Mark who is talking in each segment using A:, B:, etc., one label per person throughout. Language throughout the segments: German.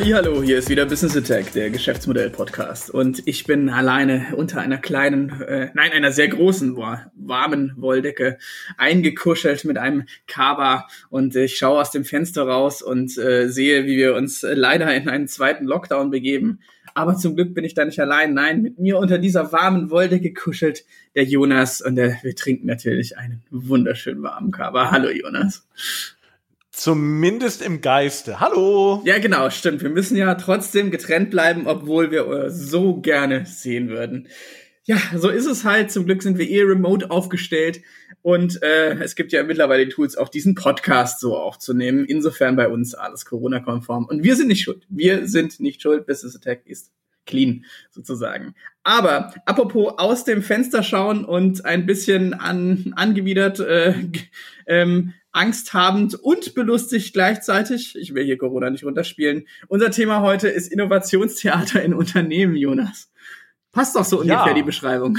A: Hallo, hier ist wieder Business Attack, der Geschäftsmodell-Podcast. Und ich bin alleine unter einer kleinen, äh, nein, einer sehr großen, warmen Wolldecke eingekuschelt mit einem Kaba. Und ich schaue aus dem Fenster raus und äh, sehe, wie wir uns leider in einen zweiten Lockdown begeben. Aber zum Glück bin ich da nicht allein. Nein, mit mir unter dieser warmen Wolldecke kuschelt der Jonas und der, wir trinken natürlich einen wunderschönen warmen Kaba. Hallo Jonas.
B: Zumindest im Geiste. Hallo.
A: Ja, genau, stimmt. Wir müssen ja trotzdem getrennt bleiben, obwohl wir äh, so gerne sehen würden. Ja, so ist es halt. Zum Glück sind wir eh remote aufgestellt und äh, es gibt ja mittlerweile Tools, auch diesen Podcast so aufzunehmen. Insofern bei uns alles Corona-konform. Und wir sind nicht schuld. Wir sind nicht schuld. Business Attack ist clean sozusagen. Aber apropos aus dem Fenster schauen und ein bisschen an, angewidert äh, ähm, angsthabend und belustigt gleichzeitig. Ich will hier Corona nicht runterspielen. Unser Thema heute ist Innovationstheater in Unternehmen, Jonas. Passt doch so ungefähr ja. die Beschreibung.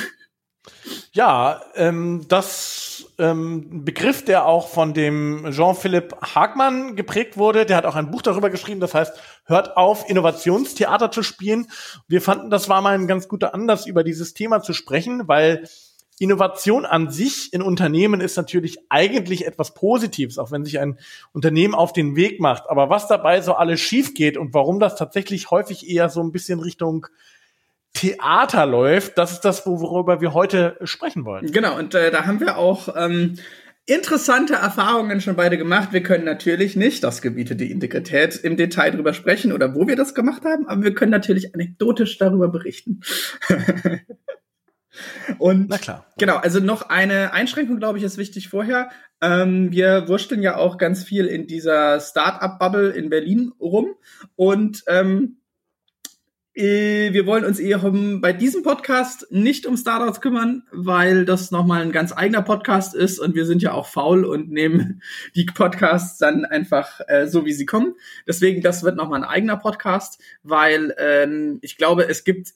B: Ja, ähm, das ähm, Begriff, der auch von dem Jean-Philippe Hagmann geprägt wurde, der hat auch ein Buch darüber geschrieben, das heißt, hört auf, Innovationstheater zu spielen. Wir fanden, das war mal ein ganz guter Anlass, über dieses Thema zu sprechen, weil Innovation an sich in Unternehmen ist natürlich eigentlich etwas Positives, auch wenn sich ein Unternehmen auf den Weg macht. Aber was dabei so alles schief geht und warum das tatsächlich häufig eher so ein bisschen Richtung Theater läuft, das ist das, worüber wir heute sprechen wollen.
A: Genau, und äh, da haben wir auch ähm, interessante Erfahrungen schon beide gemacht. Wir können natürlich nicht, das gebietet die Integrität, im Detail drüber sprechen oder wo wir das gemacht haben, aber wir können natürlich anekdotisch darüber berichten. Und Na klar. Genau, also noch eine Einschränkung, glaube ich, ist wichtig vorher. Ähm, wir wursteln ja auch ganz viel in dieser Start-up-Bubble in Berlin rum. Und ähm, äh, wir wollen uns eher bei diesem Podcast nicht um Startups kümmern, weil das nochmal ein ganz eigener Podcast ist und wir sind ja auch faul und nehmen die Podcasts dann einfach äh, so, wie sie kommen. Deswegen, das wird nochmal ein eigener Podcast, weil ähm, ich glaube, es gibt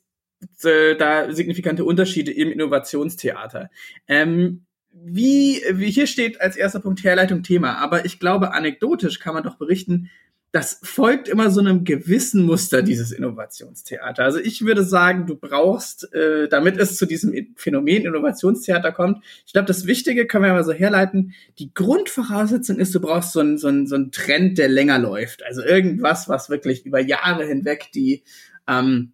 A: äh, da signifikante Unterschiede im Innovationstheater. Ähm, wie, wie hier steht als erster Punkt Herleitung Thema, aber ich glaube, anekdotisch kann man doch berichten, das folgt immer so einem gewissen Muster, dieses Innovationstheater. Also ich würde sagen, du brauchst, äh, damit es zu diesem Phänomen Innovationstheater kommt, ich glaube, das Wichtige können wir mal so herleiten, die Grundvoraussetzung ist, du brauchst so einen, so einen, so einen Trend, der länger läuft. Also irgendwas, was wirklich über Jahre hinweg die ähm,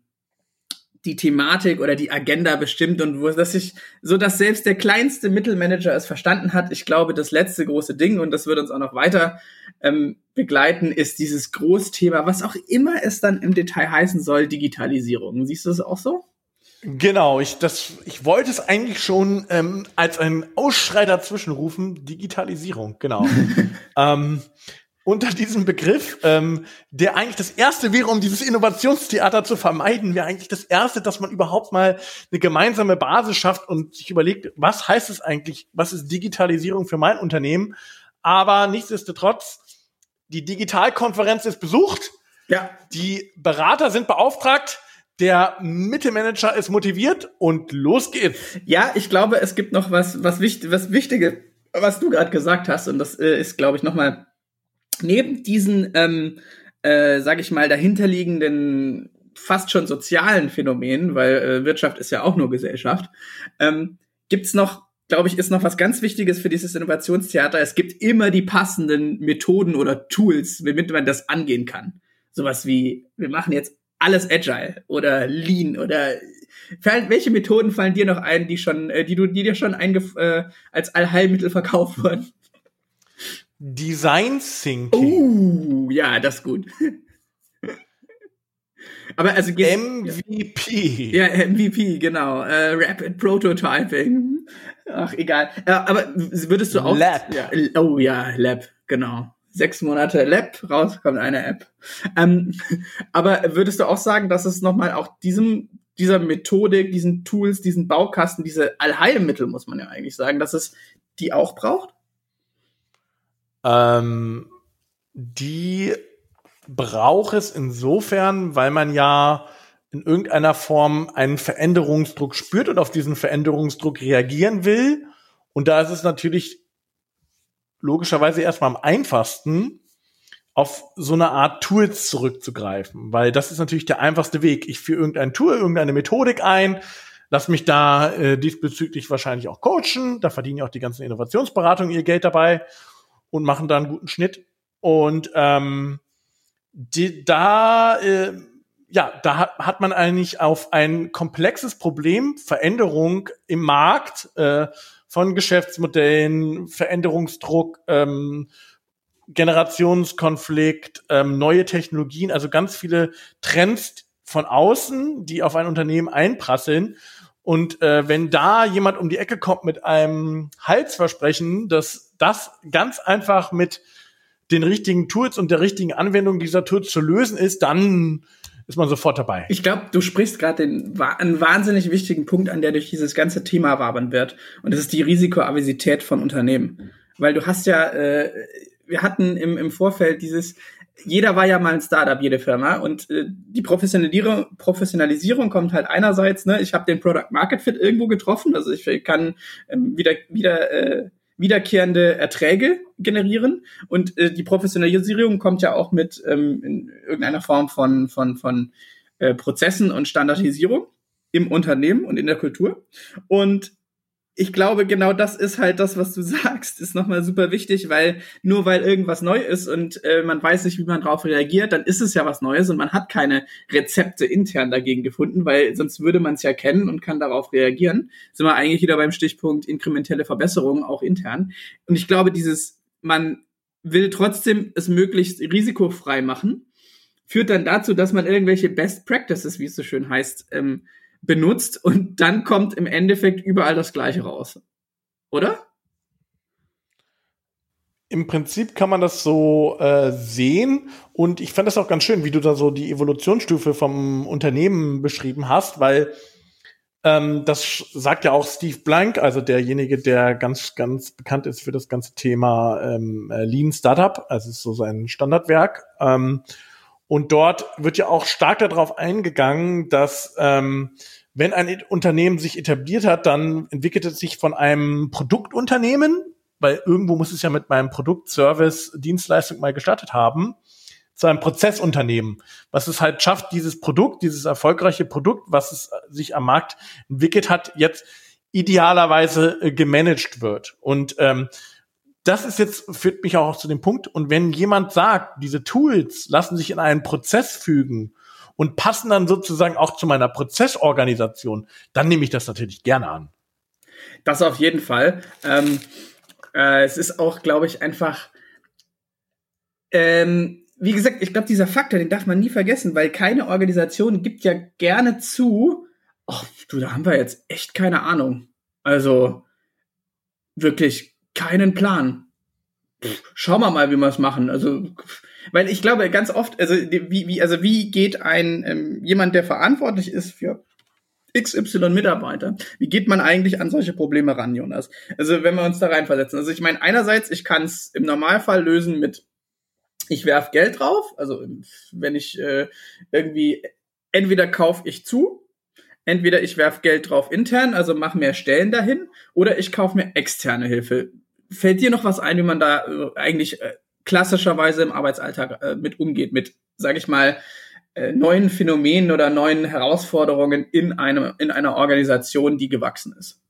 A: die Thematik oder die Agenda bestimmt und wo dass ich so dass selbst der kleinste Mittelmanager es verstanden hat. Ich glaube, das letzte große Ding und das wird uns auch noch weiter ähm, begleiten, ist dieses Großthema, was auch immer es dann im Detail heißen soll, Digitalisierung. Siehst du das auch so?
B: Genau, ich das ich wollte es eigentlich schon ähm, als ein Ausschrei dazwischen rufen, Digitalisierung, genau. ähm, unter diesem Begriff, ähm, der eigentlich das erste wäre, um dieses Innovationstheater zu vermeiden, wäre eigentlich das erste, dass man überhaupt mal eine gemeinsame Basis schafft und sich überlegt, was heißt es eigentlich, was ist Digitalisierung für mein Unternehmen? Aber nichtsdestotrotz, die Digitalkonferenz ist besucht, ja. die Berater sind beauftragt, der Mittelmanager ist motiviert und los geht's.
A: Ja, ich glaube, es gibt noch was, was, wichtig, was Wichtige, was du gerade gesagt hast, und das äh, ist, glaube ich, nochmal neben diesen, ähm, äh, sage ich mal, dahinterliegenden fast schon sozialen Phänomenen, weil äh, Wirtschaft ist ja auch nur Gesellschaft, ähm, gibt's noch, glaube ich, ist noch was ganz Wichtiges für dieses Innovationstheater. Es gibt immer die passenden Methoden oder Tools, womit man das angehen kann. Sowas wie, wir machen jetzt alles agile oder lean oder welche Methoden fallen dir noch ein, die schon, äh, die du, die dir schon äh, als Allheilmittel verkauft wurden?
B: Design Thinking.
A: Uh, ja, das ist gut. Aber also
B: MVP.
A: Ja, MVP, genau. Äh, Rapid Prototyping. Ach, egal. Äh, aber würdest du auch.
B: Lab.
A: Ja, oh ja, Lab, genau. Sechs Monate Lab, raus kommt eine App. Ähm, aber würdest du auch sagen, dass es nochmal auch diesem, dieser Methodik, diesen Tools, diesen Baukasten, diese Allheilmittel, muss man ja eigentlich sagen, dass es die auch braucht?
B: Ähm, die braucht es insofern, weil man ja in irgendeiner Form einen Veränderungsdruck spürt und auf diesen Veränderungsdruck reagieren will. Und da ist es natürlich logischerweise erstmal am einfachsten, auf so eine Art Tools zurückzugreifen, weil das ist natürlich der einfachste Weg. Ich führe irgendein Tool, irgendeine Methodik ein, lass mich da äh, diesbezüglich wahrscheinlich auch coachen, da verdienen ja auch die ganzen Innovationsberatungen ihr Geld dabei und machen da einen guten Schnitt. Und ähm, die, da äh, ja, da hat, hat man eigentlich auf ein komplexes Problem, Veränderung im Markt äh, von Geschäftsmodellen, Veränderungsdruck, ähm, Generationskonflikt, ähm, neue Technologien, also ganz viele Trends von außen, die auf ein Unternehmen einprasseln. Und äh, wenn da jemand um die Ecke kommt mit einem Heilsversprechen, dass das ganz einfach mit den richtigen Tools und der richtigen Anwendung dieser Tools zu lösen ist, dann ist man sofort dabei.
A: Ich glaube, du sprichst gerade einen wahnsinnig wichtigen Punkt an, der durch dieses ganze Thema wabern wird. Und das ist die Risikoavisität von Unternehmen. Weil du hast ja, äh, wir hatten im, im Vorfeld dieses, jeder war ja mal ein Startup, jede Firma. Und äh, die Professionalisierung, Professionalisierung kommt halt einerseits, ne, ich habe den Product Market Fit irgendwo getroffen, also ich kann ähm, wieder, wieder äh, wiederkehrende Erträge generieren. Und äh, die Professionalisierung kommt ja auch mit ähm, in irgendeiner Form von, von, von äh, Prozessen und Standardisierung im Unternehmen und in der Kultur. Und ich glaube, genau das ist halt das, was du sagst, ist nochmal super wichtig, weil nur weil irgendwas neu ist und äh, man weiß nicht, wie man darauf reagiert, dann ist es ja was Neues und man hat keine Rezepte intern dagegen gefunden, weil sonst würde man es ja kennen und kann darauf reagieren. Sind wir eigentlich wieder beim Stichpunkt inkrementelle Verbesserungen, auch intern. Und ich glaube, dieses, man will trotzdem es möglichst risikofrei machen, führt dann dazu, dass man irgendwelche Best Practices, wie es so schön heißt, ähm, benutzt und dann kommt im Endeffekt überall das Gleiche raus. Oder?
B: Im Prinzip kann man das so äh, sehen und ich fand das auch ganz schön, wie du da so die Evolutionsstufe vom Unternehmen beschrieben hast, weil ähm, das sagt ja auch Steve Blank, also derjenige, der ganz, ganz bekannt ist für das ganze Thema ähm, Lean Startup, also ist so sein Standardwerk. Ähm, und dort wird ja auch stark darauf eingegangen, dass ähm, wenn ein Unternehmen sich etabliert hat, dann entwickelt es sich von einem Produktunternehmen, weil irgendwo muss es ja mit meinem Produkt, Service, Dienstleistung mal gestartet haben, zu einem Prozessunternehmen, was es halt schafft, dieses Produkt, dieses erfolgreiche Produkt, was es sich am Markt entwickelt hat, jetzt idealerweise äh, gemanagt wird. Und ähm, das ist jetzt, führt mich auch zu dem Punkt. Und wenn jemand sagt, diese Tools lassen sich in einen Prozess fügen und passen dann sozusagen auch zu meiner Prozessorganisation, dann nehme ich das natürlich gerne an.
A: Das auf jeden Fall. Ähm, äh, es ist auch, glaube ich, einfach, ähm, wie gesagt, ich glaube, dieser Faktor, den darf man nie vergessen, weil keine Organisation gibt ja gerne zu, ach, du, da haben wir jetzt echt keine Ahnung. Also, wirklich keinen Plan. schauen wir mal, wie wir es machen. Also, weil ich glaube, ganz oft, also wie, wie, also wie geht ein ähm, jemand, der verantwortlich ist für XY Mitarbeiter, wie geht man eigentlich an solche Probleme ran, Jonas? Also wenn wir uns da reinversetzen. Also ich meine, einerseits, ich kann es im Normalfall lösen mit, ich werf Geld drauf. Also wenn ich äh, irgendwie, entweder kaufe ich zu, entweder ich werf Geld drauf intern, also mache mehr Stellen dahin, oder ich kaufe mir externe Hilfe fällt dir noch was ein, wie man da äh, eigentlich äh, klassischerweise im Arbeitsalltag äh, mit umgeht, mit, sage ich mal, neuen Phänomenen oder neuen Herausforderungen in, einem, in einer Organisation, die gewachsen ist?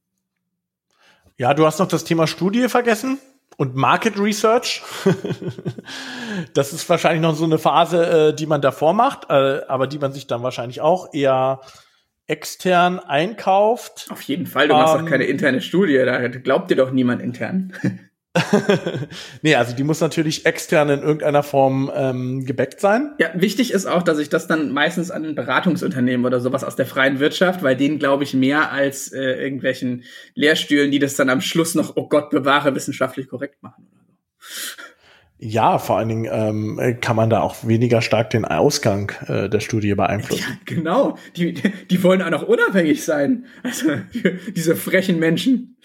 B: Ja, du hast noch das Thema Studie vergessen und Market Research. das ist wahrscheinlich noch so eine Phase, die man davor macht, aber die man sich dann wahrscheinlich auch eher extern einkauft.
A: Auf jeden Fall, du machst ähm, doch keine interne Studie, da glaubt dir doch niemand intern.
B: nee, also die muss natürlich extern in irgendeiner Form ähm, gebackt sein.
A: Ja, wichtig ist auch, dass ich das dann meistens an Beratungsunternehmen oder sowas aus der freien Wirtschaft, weil denen glaube ich mehr als äh, irgendwelchen Lehrstühlen, die das dann am Schluss noch, oh Gott, bewahre, wissenschaftlich korrekt machen. Oder so.
B: Ja, vor allen Dingen ähm, kann man da auch weniger stark den Ausgang äh, der Studie beeinflussen. Ja,
A: genau. Die, die wollen auch noch unabhängig sein. Also diese frechen Menschen.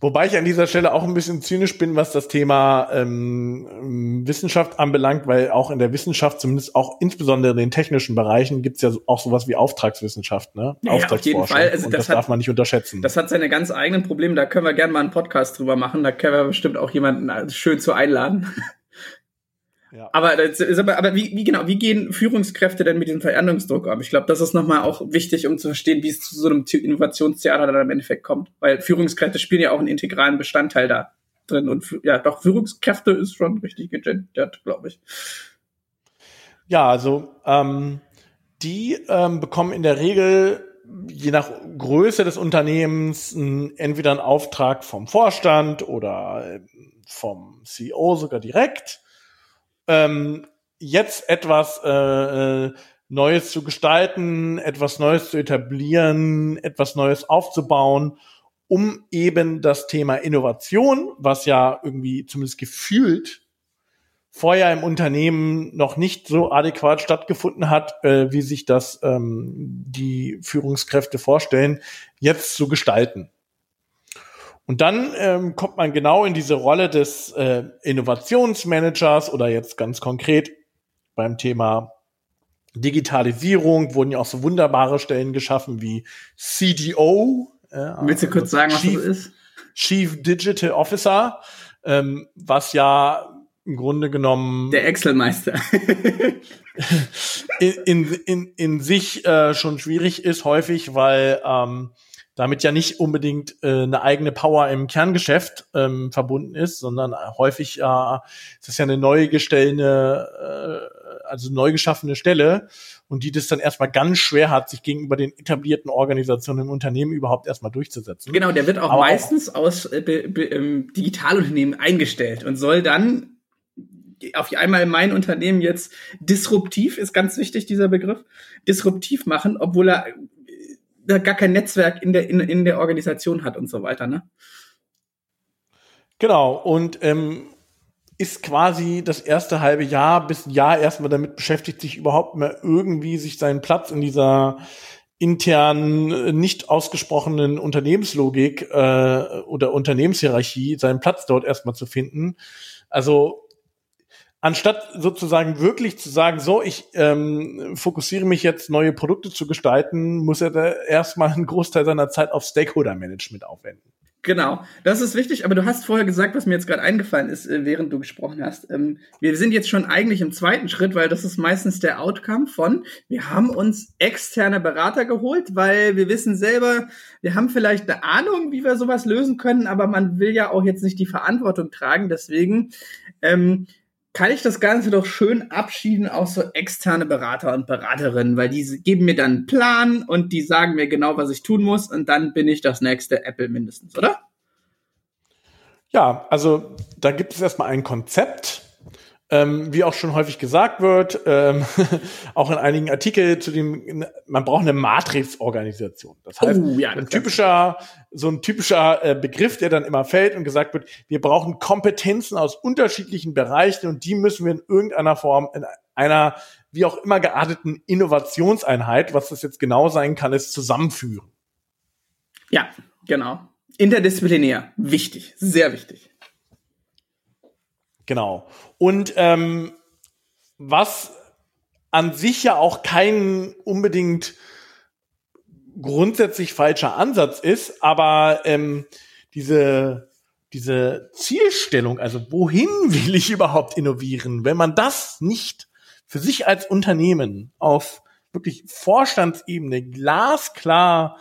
B: Wobei ich an dieser Stelle auch ein bisschen zynisch bin, was das Thema ähm, Wissenschaft anbelangt, weil auch in der Wissenschaft, zumindest auch insbesondere in den technischen Bereichen, gibt's ja auch sowas wie Auftragswissenschaft, ne?
A: Ja, auf jeden Fall. Also
B: das, das hat, darf man nicht unterschätzen.
A: Das hat seine ganz eigenen Probleme. Da können wir gerne mal einen Podcast drüber machen. Da können wir bestimmt auch jemanden schön zu einladen. Ja. Aber, das ist aber, aber wie, wie genau, wie gehen Führungskräfte denn mit diesem Veränderungsdruck um? Ich glaube, das ist nochmal auch wichtig, um zu verstehen, wie es zu so einem Innovationstheater dann im Endeffekt kommt. Weil Führungskräfte spielen ja auch einen integralen Bestandteil da drin. Und ja, doch, Führungskräfte ist schon richtig gegendert, glaube ich.
B: Ja, also ähm, die ähm, bekommen in der Regel je nach Größe des Unternehmens entweder einen Auftrag vom Vorstand oder äh, vom CEO sogar direkt. Ähm, jetzt etwas äh, äh, Neues zu gestalten, etwas Neues zu etablieren, etwas Neues aufzubauen, um eben das Thema Innovation, was ja irgendwie zumindest gefühlt vorher im Unternehmen noch nicht so adäquat stattgefunden hat, äh, wie sich das ähm, die Führungskräfte vorstellen, jetzt zu gestalten. Und dann ähm, kommt man genau in diese Rolle des äh, Innovationsmanagers oder jetzt ganz konkret beim Thema Digitalisierung wurden ja auch so wunderbare Stellen geschaffen wie CDO.
A: Äh, Willst du kurz sagen, Chief, was das ist?
B: Chief Digital Officer, ähm, was ja im Grunde genommen
A: der Excel-Meister
B: in, in, in, in sich äh, schon schwierig ist, häufig, weil ähm, damit ja nicht unbedingt äh, eine eigene Power im Kerngeschäft ähm, verbunden ist, sondern häufig äh, ist das ja eine neu gestellte, äh, also neu geschaffene Stelle und die das dann erstmal ganz schwer hat, sich gegenüber den etablierten Organisationen im Unternehmen überhaupt erstmal durchzusetzen.
A: Genau, der wird auch Aber meistens auch, aus äh, be, be, ähm, Digitalunternehmen eingestellt und soll dann auf einmal mein Unternehmen jetzt disruptiv, ist ganz wichtig, dieser Begriff, disruptiv machen, obwohl er gar kein Netzwerk in der, in, in der Organisation hat und so weiter, ne?
B: Genau, und ähm, ist quasi das erste halbe Jahr bis ein Jahr erstmal damit beschäftigt, sich überhaupt mehr irgendwie sich seinen Platz in dieser internen, äh, nicht ausgesprochenen Unternehmenslogik äh, oder Unternehmenshierarchie seinen Platz dort erstmal zu finden. Also anstatt sozusagen wirklich zu sagen, so, ich ähm, fokussiere mich jetzt, neue Produkte zu gestalten, muss er da erstmal einen Großteil seiner Zeit auf Stakeholder-Management aufwenden.
A: Genau, das ist wichtig, aber du hast vorher gesagt, was mir jetzt gerade eingefallen ist, äh, während du gesprochen hast. Ähm, wir sind jetzt schon eigentlich im zweiten Schritt, weil das ist meistens der Outcome von, wir haben uns externe Berater geholt, weil wir wissen selber, wir haben vielleicht eine Ahnung, wie wir sowas lösen können, aber man will ja auch jetzt nicht die Verantwortung tragen. Deswegen ähm, kann ich das Ganze doch schön abschieden auf so externe Berater und Beraterinnen, weil die geben mir dann einen Plan und die sagen mir genau, was ich tun muss und dann bin ich das nächste Apple mindestens, oder?
B: Ja, also da gibt es erstmal ein Konzept, ähm, wie auch schon häufig gesagt wird, ähm, auch in einigen Artikeln zu dem, man braucht eine Matrix-Organisation. Das heißt, oh, ja, das ein typischer, so ein typischer äh, Begriff, der dann immer fällt und gesagt wird, wir brauchen Kompetenzen aus unterschiedlichen Bereichen und die müssen wir in irgendeiner Form in einer wie auch immer gearteten Innovationseinheit, was das jetzt genau sein kann, ist zusammenführen.
A: Ja, genau. Interdisziplinär. Wichtig. Sehr wichtig.
B: Genau. Und ähm, was an sich ja auch kein unbedingt grundsätzlich falscher Ansatz ist, aber ähm, diese diese Zielstellung, also wohin will ich überhaupt innovieren, wenn man das nicht für sich als Unternehmen auf wirklich Vorstandsebene glasklar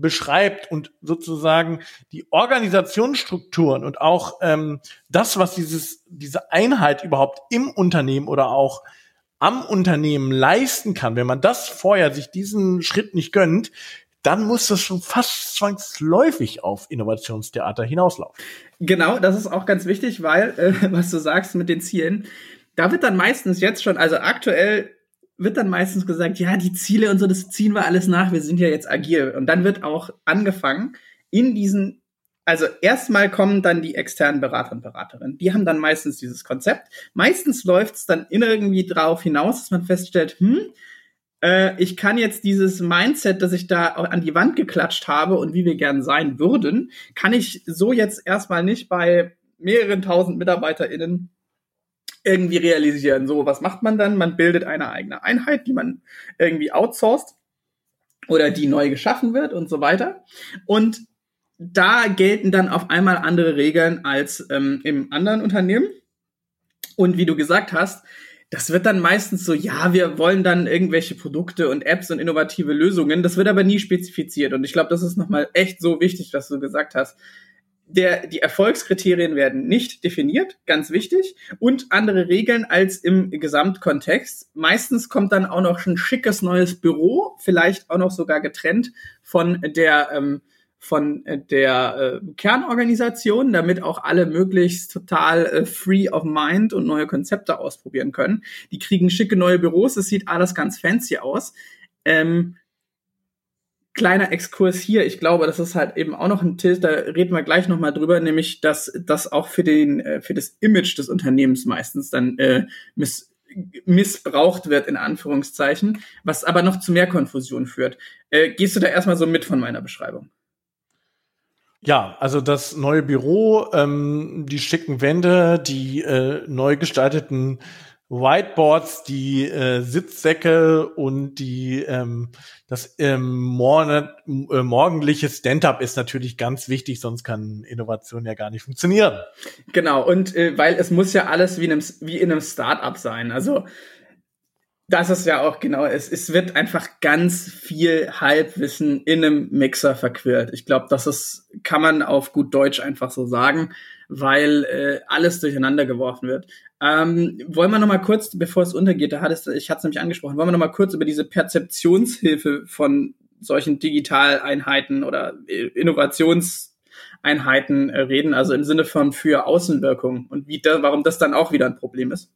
B: beschreibt und sozusagen die Organisationsstrukturen und auch ähm, das, was dieses, diese Einheit überhaupt im Unternehmen oder auch am Unternehmen leisten kann, wenn man das vorher sich diesen Schritt nicht gönnt, dann muss das schon fast zwangsläufig auf Innovationstheater hinauslaufen.
A: Genau, das ist auch ganz wichtig, weil, äh, was du sagst mit den Zielen, da wird dann meistens jetzt schon, also aktuell wird dann meistens gesagt, ja, die Ziele und so, das ziehen wir alles nach, wir sind ja jetzt agil. Und dann wird auch angefangen, in diesen, also erstmal kommen dann die externen Berater und Beraterinnen. Die haben dann meistens dieses Konzept. Meistens läuft es dann irgendwie drauf hinaus, dass man feststellt, hm, äh, ich kann jetzt dieses Mindset, das ich da an die Wand geklatscht habe und wie wir gern sein würden, kann ich so jetzt erstmal nicht bei mehreren tausend MitarbeiterInnen irgendwie realisieren. So, was macht man dann? Man bildet eine eigene Einheit, die man irgendwie outsourced oder die neu geschaffen wird und so weiter. Und da gelten dann auf einmal andere Regeln als ähm, im anderen Unternehmen. Und wie du gesagt hast, das wird dann meistens so, ja, wir wollen dann irgendwelche Produkte und Apps und innovative Lösungen. Das wird aber nie spezifiziert. Und ich glaube, das ist nochmal echt so wichtig, was du gesagt hast. Der, die Erfolgskriterien werden nicht definiert, ganz wichtig, und andere Regeln als im Gesamtkontext. Meistens kommt dann auch noch ein schickes neues Büro, vielleicht auch noch sogar getrennt von der ähm, von der äh, Kernorganisation, damit auch alle möglichst total äh, free of mind und neue Konzepte ausprobieren können. Die kriegen schicke neue Büros, es sieht alles ganz fancy aus. Ähm, kleiner Exkurs hier, ich glaube, das ist halt eben auch noch ein Tilt, da reden wir gleich nochmal drüber, nämlich, dass das auch für den, äh, für das Image des Unternehmens meistens dann äh, miss missbraucht wird, in Anführungszeichen, was aber noch zu mehr Konfusion führt. Äh, gehst du da erstmal so mit von meiner Beschreibung?
B: Ja, also das neue Büro, ähm, die schicken Wände, die äh, neu gestalteten Whiteboards, die äh, Sitzsäcke und die ähm, das ähm, morgen, äh, morgendliche Stand-up ist natürlich ganz wichtig, sonst kann Innovation ja gar nicht funktionieren.
A: Genau, und äh, weil es muss ja alles wie in einem, wie in einem Start-up sein. Also das ist ja auch genau, es, es wird einfach ganz viel Halbwissen in einem Mixer verquirlt. Ich glaube, das ist, kann man auf gut Deutsch einfach so sagen, weil äh, alles durcheinander geworfen wird. Ähm, wollen wir noch mal kurz, bevor es untergeht, da hattest ich hatte es nämlich angesprochen, wollen wir noch mal kurz über diese Perzeptionshilfe von solchen Digitaleinheiten oder äh, Innovationseinheiten äh, reden, also im Sinne von für Außenwirkung und wie da, warum das dann auch wieder ein Problem ist?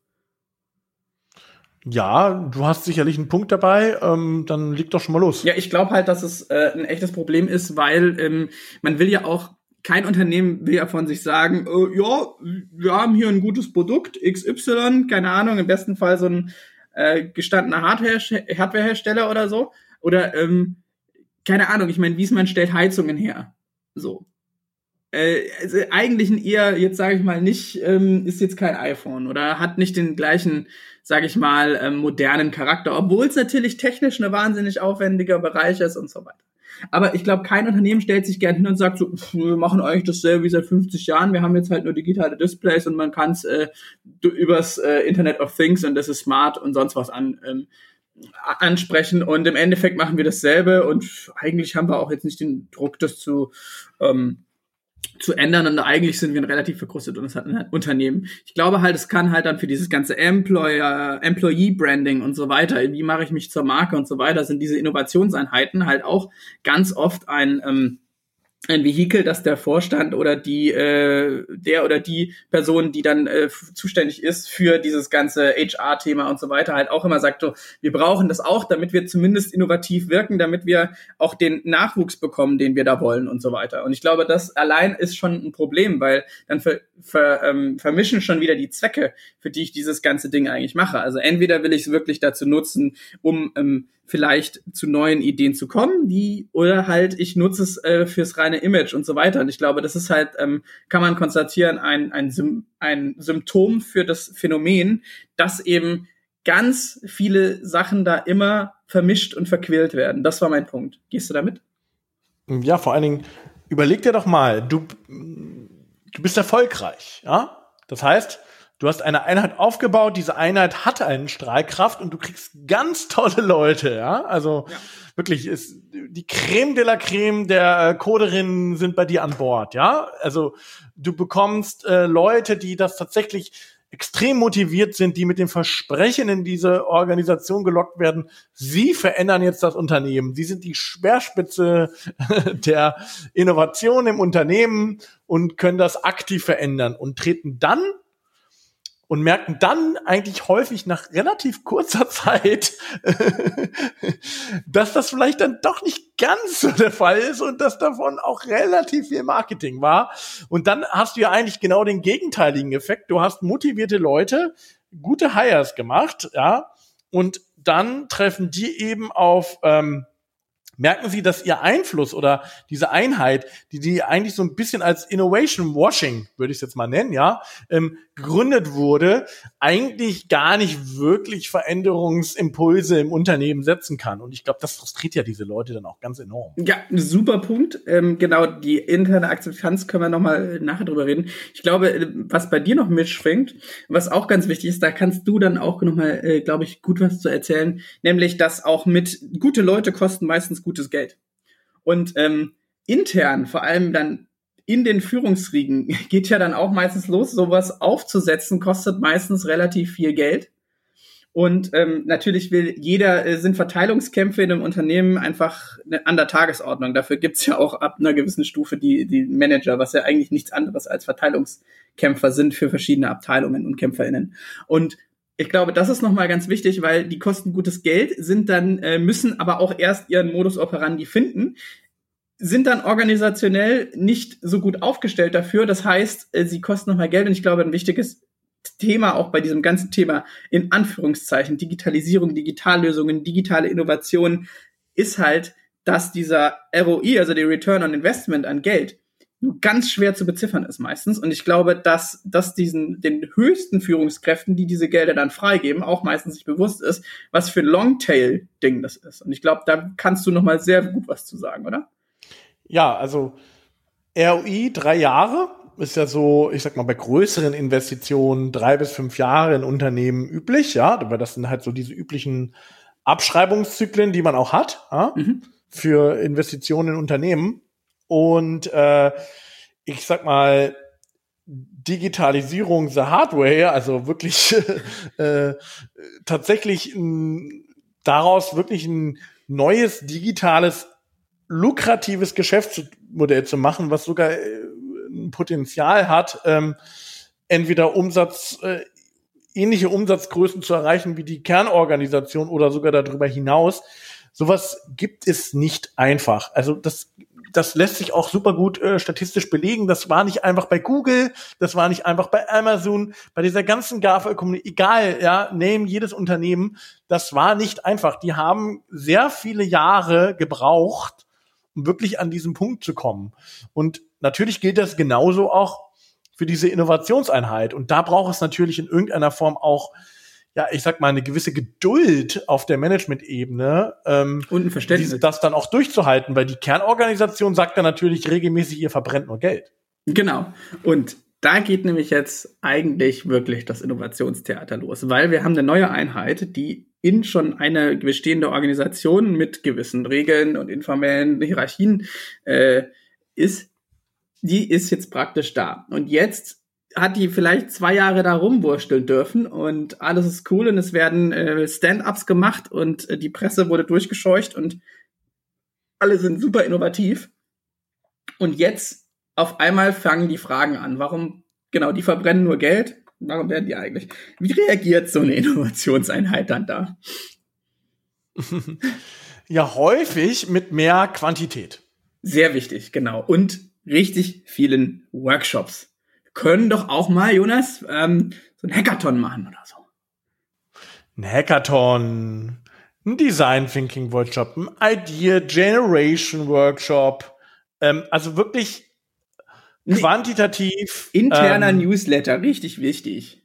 B: Ja, du hast sicherlich einen Punkt dabei, ähm, dann leg doch schon mal los.
A: Ja, ich glaube halt, dass es äh, ein echtes Problem ist, weil ähm, man will ja auch, kein Unternehmen will ja von sich sagen, äh, ja, wir haben hier ein gutes Produkt, XY, keine Ahnung, im besten Fall so ein äh, gestandener Hardware Hardwarehersteller oder so. Oder, ähm, keine Ahnung, ich meine, Wiesmann stellt Heizungen her. So. Äh, also eigentlich ein eher, jetzt sage ich mal, nicht, ähm, ist jetzt kein iPhone oder hat nicht den gleichen sage ich mal, ähm, modernen Charakter, obwohl es natürlich technisch eine wahnsinnig aufwendiger Bereich ist und so weiter. Aber ich glaube, kein Unternehmen stellt sich gern hin und sagt so, pff, wir machen eigentlich dasselbe wie seit 50 Jahren, wir haben jetzt halt nur digitale Displays und man kann es äh, übers äh, Internet of Things und das ist smart und sonst was an. Ähm, ansprechen und im Endeffekt machen wir dasselbe und eigentlich haben wir auch jetzt nicht den Druck, das zu ähm, zu ändern und eigentlich sind wir ein relativ verkrustetes Unternehmen. Ich glaube halt, es kann halt dann für dieses ganze Employer, Employee Branding und so weiter, wie mache ich mich zur Marke und so weiter, sind diese Innovationseinheiten halt auch ganz oft ein ähm, ein Vehikel, dass der Vorstand oder die äh, der oder die Person, die dann äh, zuständig ist für dieses ganze HR-Thema und so weiter, halt auch immer sagt, so, wir brauchen das auch, damit wir zumindest innovativ wirken, damit wir auch den Nachwuchs bekommen, den wir da wollen und so weiter. Und ich glaube, das allein ist schon ein Problem, weil dann ver, ver, ähm, vermischen schon wieder die Zwecke, für die ich dieses ganze Ding eigentlich mache. Also entweder will ich es wirklich dazu nutzen, um ähm, vielleicht zu neuen Ideen zu kommen, die oder halt ich nutze es äh, fürs reine Image und so weiter. Und ich glaube, das ist halt, ähm, kann man konstatieren, ein, ein, Sym ein Symptom für das Phänomen, dass eben ganz viele Sachen da immer vermischt und verquält werden. Das war mein Punkt. Gehst du damit?
B: Ja, vor allen Dingen, überleg dir doch mal, du, du bist erfolgreich, ja? Das heißt, Du hast eine Einheit aufgebaut, diese Einheit hat einen Strahlkraft und du kriegst ganz tolle Leute, ja? Also ja. wirklich ist die Creme de la Creme der äh, Coderinnen sind bei dir an Bord, ja? Also du bekommst äh, Leute, die das tatsächlich extrem motiviert sind, die mit dem Versprechen in diese Organisation gelockt werden, sie verändern jetzt das Unternehmen. Sie sind die Speerspitze der Innovation im Unternehmen und können das aktiv verändern und treten dann und merken dann eigentlich häufig nach relativ kurzer Zeit, dass das vielleicht dann doch nicht ganz so der Fall ist und dass davon auch relativ viel Marketing war. Und dann hast du ja eigentlich genau den gegenteiligen Effekt. Du hast motivierte Leute, gute Hires gemacht, ja, und dann treffen die eben auf ähm, merken Sie, dass Ihr Einfluss oder diese Einheit, die die eigentlich so ein bisschen als Innovation Washing, würde ich es jetzt mal nennen, ja, ähm, gegründet wurde, eigentlich gar nicht wirklich Veränderungsimpulse im Unternehmen setzen kann. Und ich glaube, das frustriert ja diese Leute dann auch ganz enorm.
A: Ja, super Punkt. Ähm, genau, die interne Akzeptanz können wir nochmal nachher drüber reden. Ich glaube, äh, was bei dir noch mitschwingt, was auch ganz wichtig ist, da kannst du dann auch nochmal, äh, glaube ich, gut was zu erzählen, nämlich, dass auch mit gute Leute kosten meistens gutes Geld. Und ähm, intern, vor allem dann in den Führungsriegen, geht ja dann auch meistens los, sowas aufzusetzen, kostet meistens relativ viel Geld. Und ähm, natürlich will jeder, äh, sind Verteilungskämpfe in einem Unternehmen einfach an der Tagesordnung. Dafür gibt's ja auch ab einer gewissen Stufe die, die Manager, was ja eigentlich nichts anderes als Verteilungskämpfer sind für verschiedene Abteilungen und KämpferInnen. Und ich glaube, das ist nochmal ganz wichtig, weil die kosten gutes Geld, sind dann, äh, müssen aber auch erst ihren Modus operandi finden, sind dann organisationell nicht so gut aufgestellt dafür. Das heißt, äh, sie kosten nochmal Geld und ich glaube, ein wichtiges Thema auch bei diesem ganzen Thema in Anführungszeichen Digitalisierung, Digitallösungen, digitale Innovation ist halt, dass dieser ROI, also der Return on Investment an Geld, ganz schwer zu beziffern ist meistens. Und ich glaube, dass, dass diesen, den höchsten Führungskräften, die diese Gelder dann freigeben, auch meistens nicht bewusst ist, was für ein Longtail-Ding das ist. Und ich glaube, da kannst du noch mal sehr gut was zu sagen, oder?
B: Ja, also ROI drei Jahre ist ja so, ich sag mal, bei größeren Investitionen drei bis fünf Jahre in Unternehmen üblich, ja, weil das sind halt so diese üblichen Abschreibungszyklen, die man auch hat, ja, mhm. für Investitionen in Unternehmen. Und äh, ich sag mal, Digitalisierung the Hardware, also wirklich äh, tatsächlich ein, daraus wirklich ein neues digitales lukratives Geschäftsmodell zu machen, was sogar äh, ein Potenzial hat, ähm, entweder Umsatz, äh, ähnliche Umsatzgrößen zu erreichen wie die Kernorganisation oder sogar darüber hinaus. Sowas gibt es nicht einfach. Also das das lässt sich auch super gut äh, statistisch belegen. Das war nicht einfach bei Google, das war nicht einfach bei Amazon, bei dieser ganzen GAFA-Community, egal, ja, name jedes Unternehmen, das war nicht einfach. Die haben sehr viele Jahre gebraucht, um wirklich an diesen Punkt zu kommen. Und natürlich gilt das genauso auch für diese Innovationseinheit. Und da braucht es natürlich in irgendeiner Form auch ja, ich sag mal, eine gewisse Geduld auf der Management-Ebene ähm,
A: und ein Verständnis, diese,
B: das dann auch durchzuhalten, weil die Kernorganisation sagt dann natürlich regelmäßig, ihr verbrennt nur Geld.
A: Genau. Und da geht nämlich jetzt eigentlich wirklich das Innovationstheater los, weil wir haben eine neue Einheit, die in schon eine bestehende Organisation mit gewissen Regeln und informellen Hierarchien äh, ist, die ist jetzt praktisch da. Und jetzt hat die vielleicht zwei Jahre da rumwursteln dürfen und alles ist cool und es werden äh, Stand-ups gemacht und äh, die Presse wurde durchgescheucht und alle sind super innovativ. Und jetzt auf einmal fangen die Fragen an. Warum, genau, die verbrennen nur Geld? Warum werden die eigentlich? Wie reagiert so eine Innovationseinheit dann da?
B: Ja, häufig mit mehr Quantität.
A: Sehr wichtig, genau. Und richtig vielen Workshops können doch auch mal, Jonas, ähm, so ein Hackathon machen oder so.
B: Ein Hackathon, ein Design Thinking Workshop, ein Idea Generation Workshop. Ähm, also wirklich quantitativ.
A: Interner ähm, Newsletter, richtig wichtig.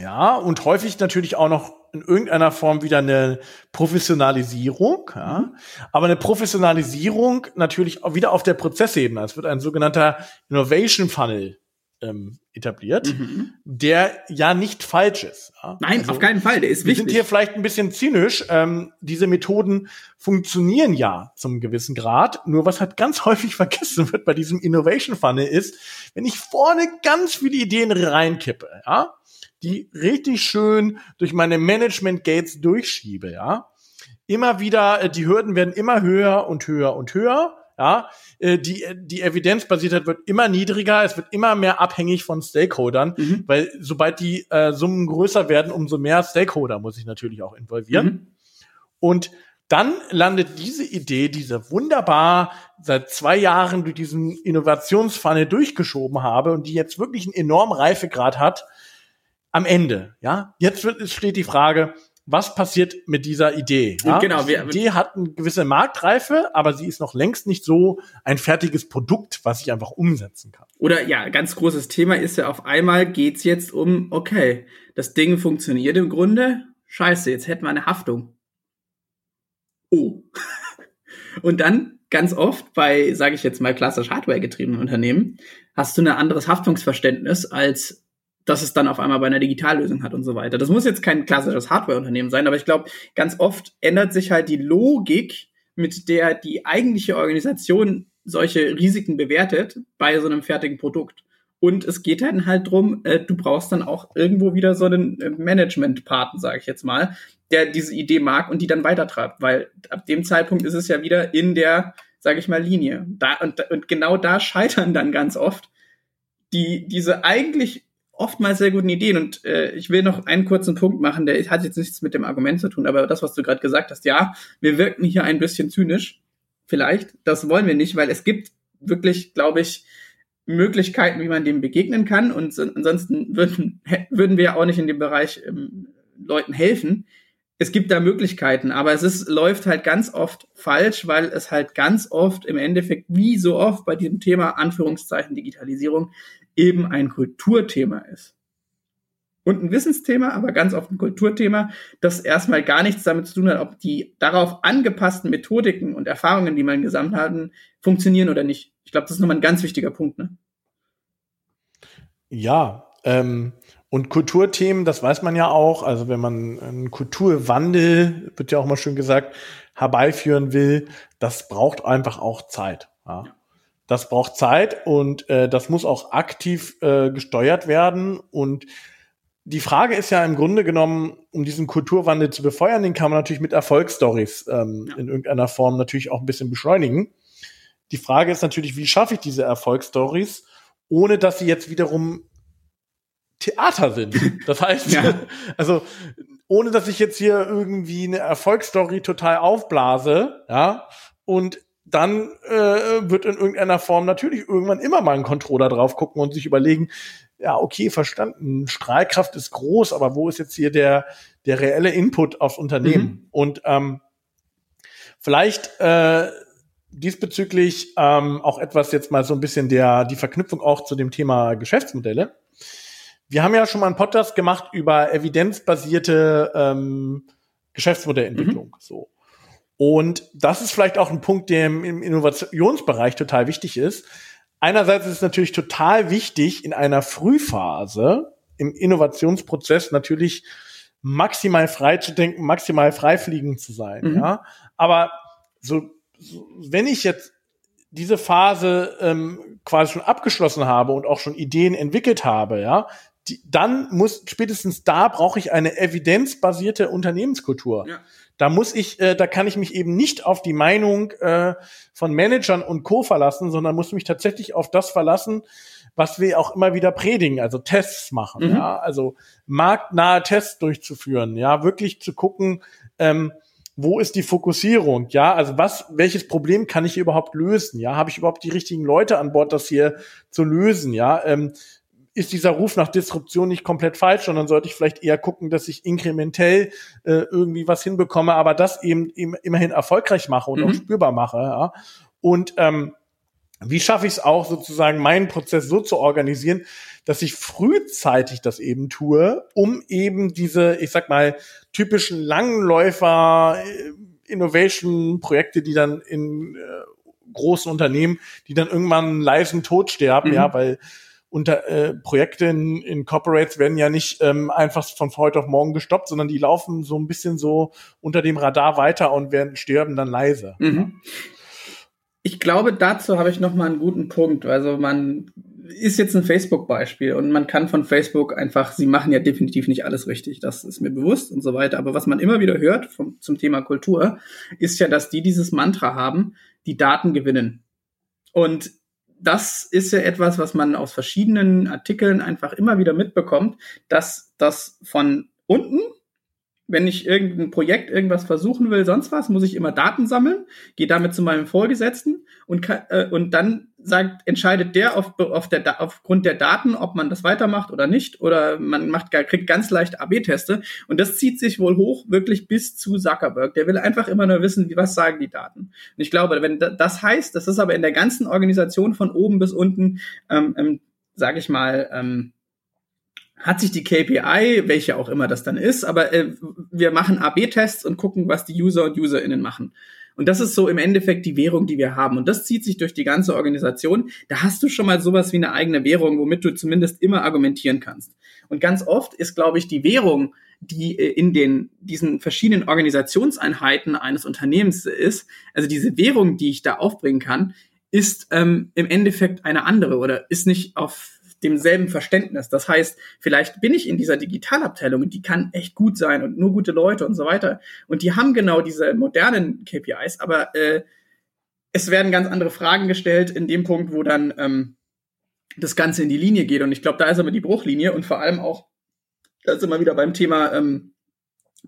B: Ja, und häufig natürlich auch noch in irgendeiner Form wieder eine Professionalisierung, ja. Mhm. aber eine Professionalisierung natürlich auch wieder auf der Prozessebene. Es wird ein sogenannter Innovation Funnel ähm, etabliert, mhm. der ja nicht falsch ist. Ja?
A: Nein, also, auf keinen Fall, der ist
B: wir wichtig. Wir sind hier vielleicht ein bisschen zynisch. Ähm, diese Methoden funktionieren ja zum gewissen Grad. Nur was halt ganz häufig vergessen wird bei diesem Innovation Funnel ist, wenn ich vorne ganz viele Ideen reinkippe, ja, die richtig schön durch meine Management Gates durchschiebe, ja. Immer wieder, äh, die Hürden werden immer höher und höher und höher, ja. Äh, die, die Evidenzbasiertheit wird immer niedriger, es wird immer mehr abhängig von Stakeholdern, mhm. weil sobald die äh, Summen größer werden, umso mehr Stakeholder muss ich natürlich auch involvieren. Mhm. Und dann landet diese Idee, diese wunderbar seit zwei Jahren durch diesen Innovationspfanne durchgeschoben habe und die jetzt wirklich einen enormen Reifegrad hat, am Ende, ja, jetzt wird, steht die Frage, was passiert mit dieser Idee? Ja?
A: Genau,
B: die Idee hat eine gewisse Marktreife, aber sie ist noch längst nicht so ein fertiges Produkt, was ich einfach umsetzen kann.
A: Oder ja, ganz großes Thema ist ja auf einmal geht's jetzt um, okay, das Ding funktioniert im Grunde, scheiße, jetzt hätten wir eine Haftung. Oh. Und dann ganz oft bei, sage ich jetzt mal, klassisch Hardware-getriebenen Unternehmen, hast du ein anderes Haftungsverständnis, als dass es dann auf einmal bei einer Digitallösung hat und so weiter. Das muss jetzt kein klassisches Hardware-Unternehmen sein, aber ich glaube, ganz oft ändert sich halt die Logik, mit der die eigentliche Organisation solche Risiken bewertet bei so einem fertigen Produkt. Und es geht dann halt drum, äh, du brauchst dann auch irgendwo wieder so einen äh, Management-Paten, sage ich jetzt mal, der diese Idee mag und die dann weitertreibt, weil ab dem Zeitpunkt ist es ja wieder in der, sage ich mal, Linie. Da, und, und genau da scheitern dann ganz oft die, diese eigentlich oftmals sehr guten Ideen. Und äh, ich will noch einen kurzen Punkt machen, der hat jetzt nichts mit dem Argument zu tun, aber das, was du gerade gesagt hast, ja, wir wirken hier ein bisschen zynisch, vielleicht. Das wollen wir nicht, weil es gibt wirklich, glaube ich, Möglichkeiten, wie man dem begegnen kann. Und so, ansonsten würden, würden wir auch nicht in dem Bereich ähm, Leuten helfen. Es gibt da Möglichkeiten, aber es ist, läuft halt ganz oft falsch, weil es halt ganz oft im Endeffekt, wie so oft bei diesem Thema Anführungszeichen Digitalisierung, eben ein Kulturthema ist. Und ein Wissensthema, aber ganz oft ein Kulturthema, das erstmal gar nichts damit zu tun hat, ob die darauf angepassten Methodiken und Erfahrungen, die man gesammelt hat, funktionieren oder nicht. Ich glaube, das ist nochmal ein ganz wichtiger Punkt. Ne?
B: Ja, ähm, und Kulturthemen, das weiß man ja auch. Also wenn man einen Kulturwandel, wird ja auch mal schön gesagt, herbeiführen will, das braucht einfach auch Zeit. Ja. Das braucht Zeit und äh, das muss auch aktiv äh, gesteuert werden. Und die Frage ist ja im Grunde genommen, um diesen Kulturwandel zu befeuern, den kann man natürlich mit Erfolgsstories ähm, ja. in irgendeiner Form natürlich auch ein bisschen beschleunigen. Die Frage ist natürlich, wie schaffe ich diese Erfolgsstories, ohne dass sie jetzt wiederum Theater sind. Das heißt, ja. also ohne dass ich jetzt hier irgendwie eine Erfolgsstory total aufblase, ja, und dann äh, wird in irgendeiner Form natürlich irgendwann immer mal ein Controller drauf gucken und sich überlegen, ja, okay, verstanden, Strahlkraft ist groß, aber wo ist jetzt hier der, der reelle Input aufs Unternehmen? Mhm. Und ähm, vielleicht äh, diesbezüglich ähm, auch etwas jetzt mal so ein bisschen der, die Verknüpfung auch zu dem Thema Geschäftsmodelle. Wir haben ja schon mal einen Podcast gemacht über evidenzbasierte ähm, Geschäftsmodellentwicklung. Mhm. So. Und das ist vielleicht auch ein Punkt, der im Innovationsbereich total wichtig ist. Einerseits ist es natürlich total wichtig, in einer Frühphase im Innovationsprozess natürlich maximal frei zu denken, maximal freifliegend zu sein. Mhm. Ja, aber so, so, wenn ich jetzt diese Phase ähm, quasi schon abgeschlossen habe und auch schon Ideen entwickelt habe, ja, die, dann muss spätestens da brauche ich eine evidenzbasierte Unternehmenskultur. Ja. Da muss ich, äh, da kann ich mich eben nicht auf die Meinung äh, von Managern und Co. verlassen, sondern muss mich tatsächlich auf das verlassen, was wir auch immer wieder predigen, also Tests machen, mhm. ja, also marktnahe Tests durchzuführen, ja, wirklich zu gucken, ähm, wo ist die Fokussierung? Ja, also was, welches Problem kann ich überhaupt lösen? Ja, habe ich überhaupt die richtigen Leute an Bord, das hier zu lösen? Ja, ähm, ist dieser Ruf nach Disruption nicht komplett falsch, sondern sollte ich vielleicht eher gucken, dass ich inkrementell äh, irgendwie was hinbekomme, aber das eben, eben immerhin erfolgreich mache und mhm. auch spürbar mache. Ja? Und ähm, wie schaffe ich es auch sozusagen, meinen Prozess so zu organisieren, dass ich frühzeitig das eben tue, um eben diese, ich sag mal, typischen Langläufer äh, Innovation-Projekte, die dann in äh, großen Unternehmen, die dann irgendwann leisen Tod sterben, mhm. ja, weil unter äh, Projekte in, in Corporates werden ja nicht ähm, einfach von heute auf morgen gestoppt, sondern die laufen so ein bisschen so unter dem Radar weiter und werden sterben dann leise. Mhm.
A: Ich glaube, dazu habe ich noch mal einen guten Punkt. Also man ist jetzt ein Facebook-Beispiel und man kann von Facebook einfach, sie machen ja definitiv nicht alles richtig, das ist mir bewusst und so weiter. Aber was man immer wieder hört vom, zum Thema Kultur, ist ja, dass die dieses Mantra haben, die Daten gewinnen. Und das ist ja etwas, was man aus verschiedenen Artikeln einfach immer wieder mitbekommt, dass das von unten wenn ich irgendein Projekt, irgendwas versuchen will, sonst was, muss ich immer Daten sammeln, gehe damit zu meinem Vorgesetzten und, kann, äh, und dann sagt, entscheidet der auf, auf der, aufgrund der Daten, ob man das weitermacht oder nicht, oder man macht, kriegt ganz leicht AB-Teste. Und das zieht sich wohl hoch, wirklich bis zu Zuckerberg. Der will einfach immer nur wissen, wie, was sagen die Daten. Und ich glaube, wenn das heißt, das ist aber in der ganzen Organisation von oben bis unten, ähm, ähm, sage ich mal, ähm, hat sich die KPI, welche auch immer das dann ist, aber äh, wir machen AB-Tests und gucken, was die User und UserInnen machen. Und das ist so im Endeffekt die Währung, die wir haben. Und das zieht sich durch die ganze Organisation. Da hast du schon mal sowas wie eine eigene Währung, womit du zumindest immer argumentieren kannst. Und ganz oft ist, glaube ich, die Währung, die äh, in den diesen verschiedenen Organisationseinheiten eines Unternehmens ist, also diese Währung, die ich da aufbringen kann, ist ähm, im Endeffekt eine andere oder ist nicht auf demselben Verständnis. Das heißt, vielleicht bin ich in dieser Digitalabteilung und die kann echt gut sein und nur gute Leute und so weiter. Und die haben genau diese modernen KPIs, aber äh, es werden ganz andere Fragen gestellt in dem Punkt, wo dann ähm, das Ganze in die Linie geht. Und ich glaube, da ist aber die Bruchlinie und vor allem auch, da sind wir wieder beim Thema ähm,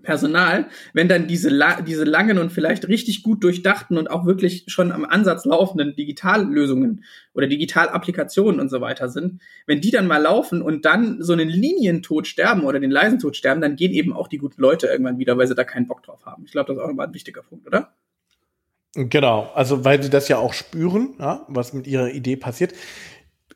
A: Personal, wenn dann diese, diese langen und vielleicht richtig gut durchdachten und auch wirklich schon am Ansatz laufenden Digitallösungen oder Digitalapplikationen und so weiter sind, wenn die dann mal laufen und dann so einen Linientod sterben oder den leisen Tod sterben, dann gehen eben auch die guten Leute irgendwann wieder, weil sie da keinen Bock drauf haben. Ich glaube, das ist auch nochmal ein wichtiger Punkt, oder?
B: Genau, also weil sie das ja auch spüren, ja, was mit ihrer Idee passiert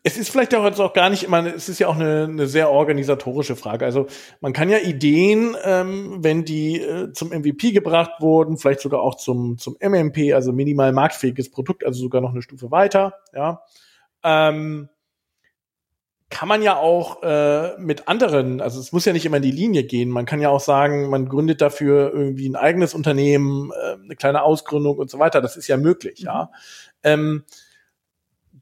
B: es ist vielleicht auch jetzt auch gar nicht immer, es ist ja auch eine, eine sehr organisatorische Frage. Also man kann ja Ideen, ähm, wenn die äh, zum MVP gebracht wurden, vielleicht sogar auch zum, zum MMP, also minimal marktfähiges Produkt, also sogar noch eine Stufe weiter, ja, ähm, kann man ja auch äh, mit anderen, also es muss ja nicht immer in die Linie gehen. Man kann ja auch sagen, man gründet dafür irgendwie ein eigenes Unternehmen, äh, eine kleine Ausgründung und so weiter. Das ist ja möglich, ja. Ähm,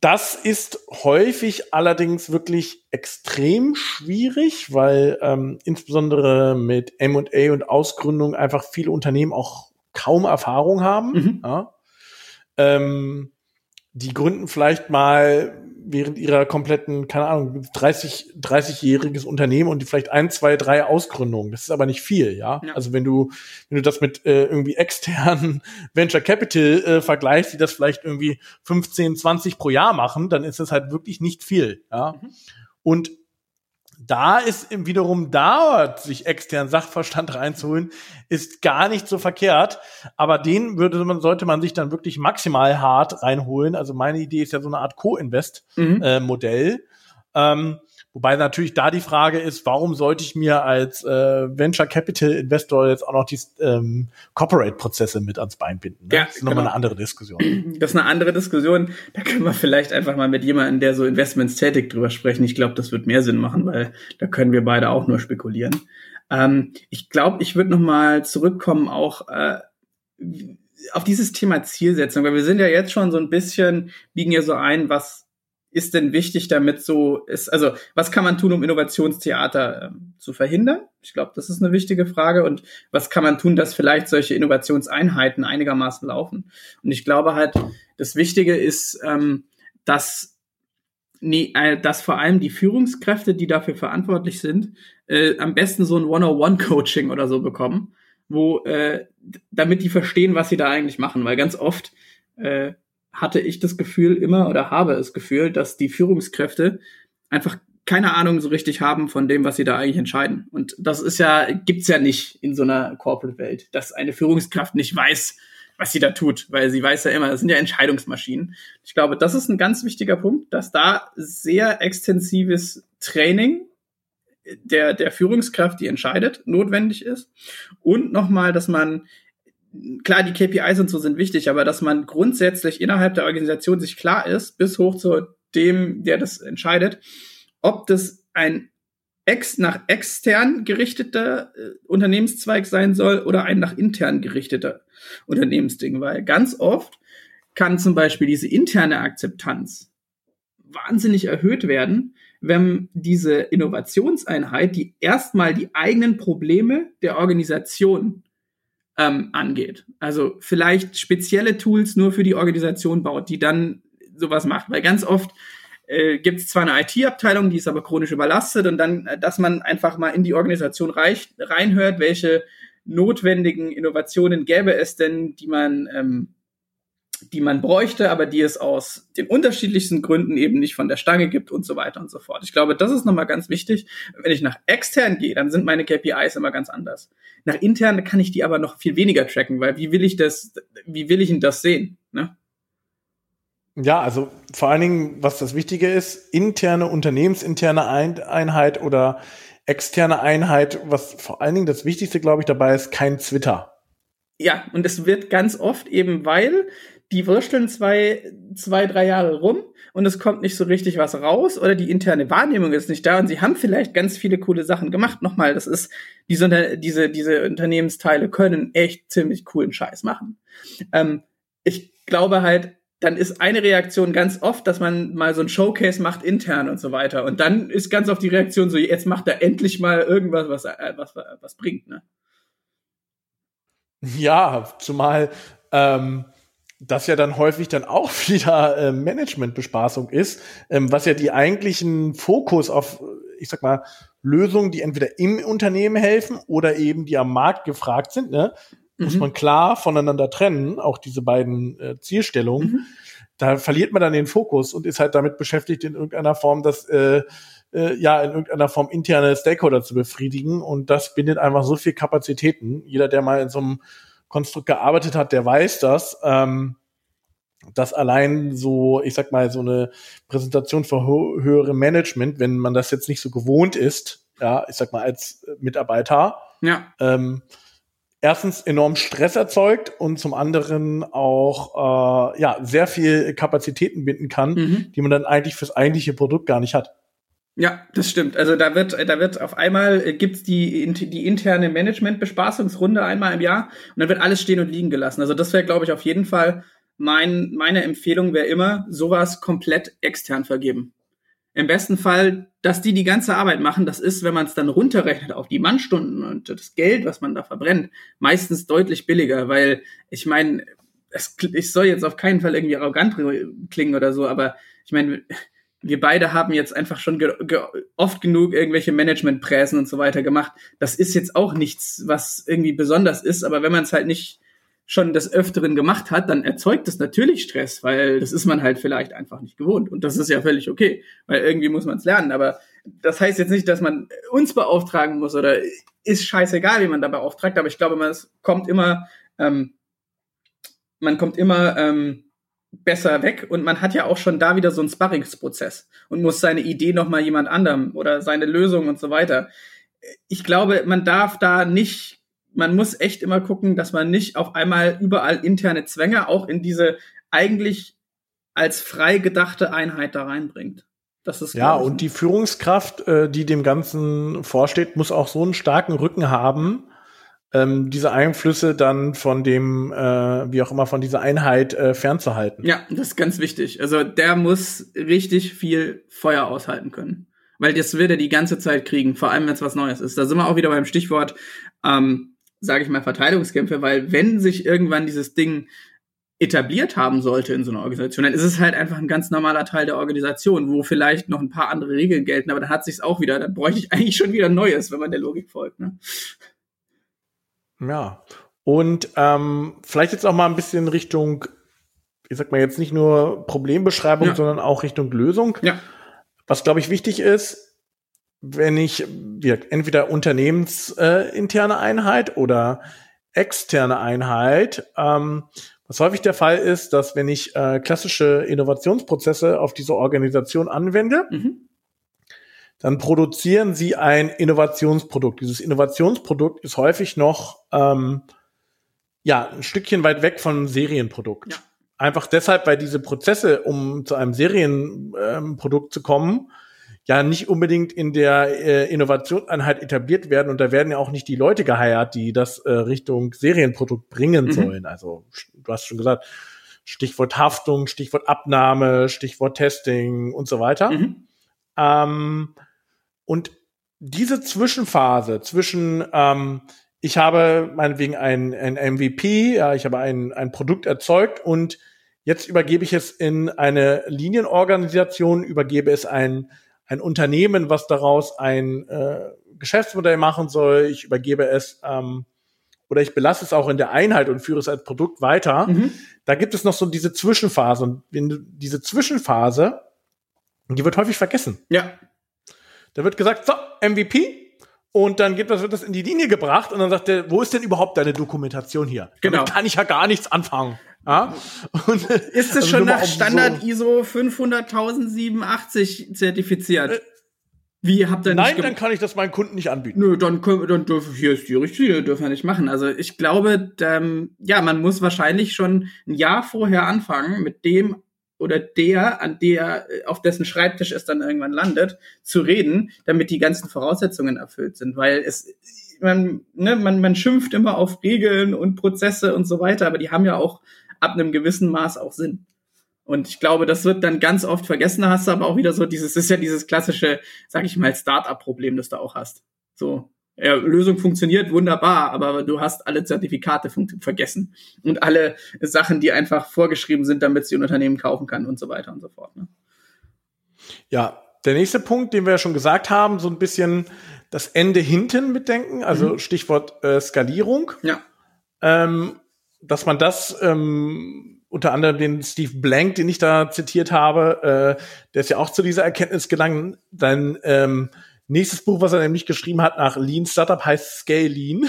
B: das ist häufig allerdings wirklich extrem schwierig, weil ähm, insbesondere mit M&A und Ausgründung einfach viele Unternehmen auch kaum Erfahrung haben. Mhm. Ja. Ähm, die gründen vielleicht mal während ihrer kompletten, keine Ahnung, 30, 30-jähriges Unternehmen und die vielleicht ein, zwei, drei Ausgründungen. Das ist aber nicht viel, ja. ja. Also wenn du, wenn du das mit äh, irgendwie externen Venture Capital äh, vergleichst, die das vielleicht irgendwie 15, 20 pro Jahr machen, dann ist das halt wirklich nicht viel, ja. Mhm. Und da ist wiederum dauert, sich externen Sachverstand reinzuholen, ist gar nicht so verkehrt. Aber den würde man, sollte man sich dann wirklich maximal hart reinholen. Also meine Idee ist ja so eine Art Co-Invest-Modell. Mhm. Äh, ähm, Wobei natürlich da die Frage ist, warum sollte ich mir als äh, Venture Capital Investor jetzt auch noch die ähm, Corporate-Prozesse mit ans Bein binden? Ne? Ja, das ist nochmal genau. eine andere Diskussion.
A: Das ist eine andere Diskussion. Da können wir vielleicht einfach mal mit jemandem, der so Investments tätigt, drüber sprechen. Ich glaube, das wird mehr Sinn machen, weil da können wir beide auch nur spekulieren. Ähm, ich glaube, ich würde noch mal zurückkommen auch äh, auf dieses Thema Zielsetzung, weil wir sind ja jetzt schon so ein bisschen, biegen ja so ein, was ist denn wichtig, damit so ist, also was kann man tun, um Innovationstheater äh, zu verhindern? Ich glaube, das ist eine wichtige Frage. Und was kann man tun, dass vielleicht solche Innovationseinheiten einigermaßen laufen? Und ich glaube halt, das Wichtige ist, ähm, dass, nee, äh, dass vor allem die Führungskräfte, die dafür verantwortlich sind, äh, am besten so ein One-on-One-Coaching oder so bekommen, wo äh, damit die verstehen, was sie da eigentlich machen. Weil ganz oft äh, hatte ich das Gefühl immer oder habe das Gefühl, dass die Führungskräfte einfach keine Ahnung so richtig haben von dem, was sie da eigentlich entscheiden. Und das ist ja, gibt's ja nicht in so einer Corporate-Welt, dass eine Führungskraft nicht weiß, was sie da tut, weil sie weiß ja immer, das sind ja Entscheidungsmaschinen. Ich glaube, das ist ein ganz wichtiger Punkt, dass da sehr extensives Training der, der Führungskraft, die entscheidet, notwendig ist. Und nochmal, dass man klar, die KPIs und so sind wichtig, aber dass man grundsätzlich innerhalb der Organisation sich klar ist, bis hoch zu dem, der das entscheidet, ob das ein ex nach extern gerichteter äh, Unternehmenszweig sein soll oder ein nach intern gerichteter Unternehmensding, weil ganz oft kann zum Beispiel diese interne Akzeptanz wahnsinnig erhöht werden, wenn diese Innovationseinheit, die erstmal die eigenen Probleme der Organisation ähm, angeht. Also vielleicht spezielle Tools nur für die Organisation baut, die dann sowas macht. Weil ganz oft äh, gibt es zwar eine IT-Abteilung, die ist aber chronisch überlastet und dann, äh, dass man einfach mal in die Organisation reicht, reinhört, welche notwendigen Innovationen gäbe es denn, die man ähm, die man bräuchte, aber die es aus den unterschiedlichsten Gründen eben nicht von der Stange gibt und so weiter und so fort. Ich glaube, das ist nochmal ganz wichtig. Wenn ich nach extern gehe, dann sind meine KPIs immer ganz anders. Nach intern kann ich die aber noch viel weniger tracken, weil wie will ich das, wie will ich denn das sehen? Ne?
B: Ja, also vor allen Dingen, was das Wichtige ist, interne, unternehmensinterne Einheit oder externe Einheit, was vor allen Dingen das Wichtigste, glaube ich, dabei ist, kein Twitter.
A: Ja, und es wird ganz oft eben, weil die wursteln zwei, zwei, drei Jahre rum und es kommt nicht so richtig was raus oder die interne Wahrnehmung ist nicht da und sie haben vielleicht ganz viele coole Sachen gemacht. Nochmal, das ist, diese, diese, diese Unternehmensteile können echt ziemlich coolen Scheiß machen. Ähm, ich glaube halt, dann ist eine Reaktion ganz oft, dass man mal so ein Showcase macht intern und so weiter. Und dann ist ganz oft die Reaktion so, jetzt macht er endlich mal irgendwas, was, äh, was, was bringt, ne?
B: Ja, zumal ähm, das ja dann häufig dann auch wieder äh, Managementbespaßung ist, ähm, was ja die eigentlichen Fokus auf, ich sag mal, Lösungen, die entweder im Unternehmen helfen oder eben die am Markt gefragt sind, ne, mhm. muss man klar voneinander trennen, auch diese beiden äh, Zielstellungen. Mhm. Da verliert man dann den Fokus und ist halt damit beschäftigt, in irgendeiner Form das äh, äh, ja in irgendeiner Form interne Stakeholder zu befriedigen und das bindet einfach so viel Kapazitäten. Jeder, der mal in so einem Konstrukt gearbeitet hat, der weiß das. Ähm, dass allein so, ich sag mal, so eine Präsentation für höhere Management, wenn man das jetzt nicht so gewohnt ist, ja, ich sag mal, als Mitarbeiter,
A: ja.
B: ähm, erstens enorm Stress erzeugt und zum anderen auch äh, ja sehr viel Kapazitäten binden kann, mhm. die man dann eigentlich fürs eigentliche Produkt gar nicht hat.
A: Ja, das stimmt. Also da wird, da wird auf einmal äh, gibt's die, die interne Management-Bespaßungsrunde einmal im Jahr und dann wird alles stehen und liegen gelassen. Also das wäre, glaube ich, auf jeden Fall mein, meine Empfehlung wäre immer, sowas komplett extern vergeben. Im besten Fall, dass die die ganze Arbeit machen, das ist, wenn man es dann runterrechnet auf die Mannstunden und das Geld, was man da verbrennt, meistens deutlich billiger, weil ich meine, ich soll jetzt auf keinen Fall irgendwie arrogant klingen oder so, aber ich meine, wir beide haben jetzt einfach schon ge ge oft genug irgendwelche Managementpräsen und so weiter gemacht. Das ist jetzt auch nichts, was irgendwie besonders ist, aber wenn man es halt nicht schon des Öfteren gemacht hat, dann erzeugt es natürlich Stress, weil das ist man halt vielleicht einfach nicht gewohnt. Und das ist ja völlig okay, weil irgendwie muss man es lernen. Aber das heißt jetzt nicht, dass man uns beauftragen muss oder ist scheißegal, wie man da beauftragt. Aber ich glaube, man kommt immer, ähm, man kommt immer ähm, besser weg und man hat ja auch schon da wieder so einen Sparringsprozess und muss seine Idee nochmal jemand anderem oder seine Lösung und so weiter. Ich glaube, man darf da nicht, man muss echt immer gucken, dass man nicht auf einmal überall interne Zwänge auch in diese eigentlich als frei gedachte Einheit da reinbringt.
B: Das ist ja, und die Führungskraft, äh, die dem Ganzen vorsteht, muss auch so einen starken Rücken haben, ähm, diese Einflüsse dann von dem, äh, wie auch immer, von dieser Einheit äh, fernzuhalten.
A: Ja, das ist ganz wichtig. Also der muss richtig viel Feuer aushalten können. Weil das wird er die ganze Zeit kriegen, vor allem wenn es was Neues ist. Da sind wir auch wieder beim Stichwort, ähm, sage ich mal, Verteidigungskämpfe, weil wenn sich irgendwann dieses Ding etabliert haben sollte in so einer Organisation, dann ist es halt einfach ein ganz normaler Teil der Organisation, wo vielleicht noch ein paar andere Regeln gelten, aber dann hat sich's auch wieder, dann bräuchte ich eigentlich schon wieder Neues, wenn man der Logik folgt. Ne?
B: Ja. Und ähm, vielleicht jetzt auch mal ein bisschen Richtung, ich sag mal jetzt nicht nur Problembeschreibung, ja. sondern auch Richtung Lösung.
A: Ja.
B: Was, glaube ich, wichtig ist, wenn ich ja, entweder unternehmensinterne äh, Einheit oder externe Einheit, ähm, was häufig der Fall ist, dass wenn ich äh, klassische Innovationsprozesse auf diese Organisation anwende, mhm dann produzieren sie ein Innovationsprodukt. Dieses Innovationsprodukt ist häufig noch ähm, ja ein Stückchen weit weg von Serienprodukt. Ja. Einfach deshalb, weil diese Prozesse, um zu einem Serienprodukt ähm, zu kommen, ja nicht unbedingt in der äh, Innovationseinheit etabliert werden und da werden ja auch nicht die Leute geheiert, die das äh, Richtung Serienprodukt bringen mhm. sollen. Also du hast schon gesagt, Stichwort Haftung, Stichwort Abnahme, Stichwort Testing und so weiter. Mhm. Ähm, und diese Zwischenphase zwischen, ähm, ich habe meinetwegen ein, ein MVP, ja, ich habe ein, ein Produkt erzeugt und jetzt übergebe ich es in eine Linienorganisation, übergebe es ein, ein Unternehmen, was daraus ein äh, Geschäftsmodell machen soll. Ich übergebe es ähm, oder ich belasse es auch in der Einheit und führe es als Produkt weiter. Mhm. Da gibt es noch so diese Zwischenphase. Und diese Zwischenphase, die wird häufig vergessen.
A: Ja.
B: Da wird gesagt, so, MVP, und dann geht das, wird das in die Linie gebracht und dann sagt er, wo ist denn überhaupt deine Dokumentation hier?
A: Genau.
B: Damit kann ich ja gar nichts anfangen. Ja?
A: Und, ist es also schon nach Standard so ISO 500.087 zertifiziert? Äh, wie habt ihr
B: Nein, dann kann ich das meinen Kunden nicht anbieten.
A: Nö, dann, dann dürfen hier ist die Richtlinie, dürfen wir nicht machen. Also ich glaube, ähm, ja, man muss wahrscheinlich schon ein Jahr vorher anfangen, mit dem oder der, an der, auf dessen Schreibtisch es dann irgendwann landet, zu reden, damit die ganzen Voraussetzungen erfüllt sind. Weil es, man, ne, man, man schimpft immer auf Regeln und Prozesse und so weiter, aber die haben ja auch ab einem gewissen Maß auch Sinn. Und ich glaube, das wird dann ganz oft vergessen. Hast du aber auch wieder so dieses, ist ja dieses klassische, sag ich mal, Start-up-Problem, das du auch hast. So, ja, Lösung funktioniert wunderbar, aber du hast alle Zertifikate vergessen und alle Sachen, die einfach vorgeschrieben sind, damit sie ein Unternehmen kaufen kann und so weiter und so fort. Ne?
B: Ja, der nächste Punkt, den wir ja schon gesagt haben, so ein bisschen das Ende hinten mitdenken, also mhm. Stichwort äh, Skalierung.
A: Ja.
B: Ähm, dass man das ähm, unter anderem den Steve Blank, den ich da zitiert habe, äh, der ist ja auch zu dieser Erkenntnis gelangt, dann ähm, Nächstes Buch, was er nämlich geschrieben hat nach Lean Startup, heißt Scale Lean.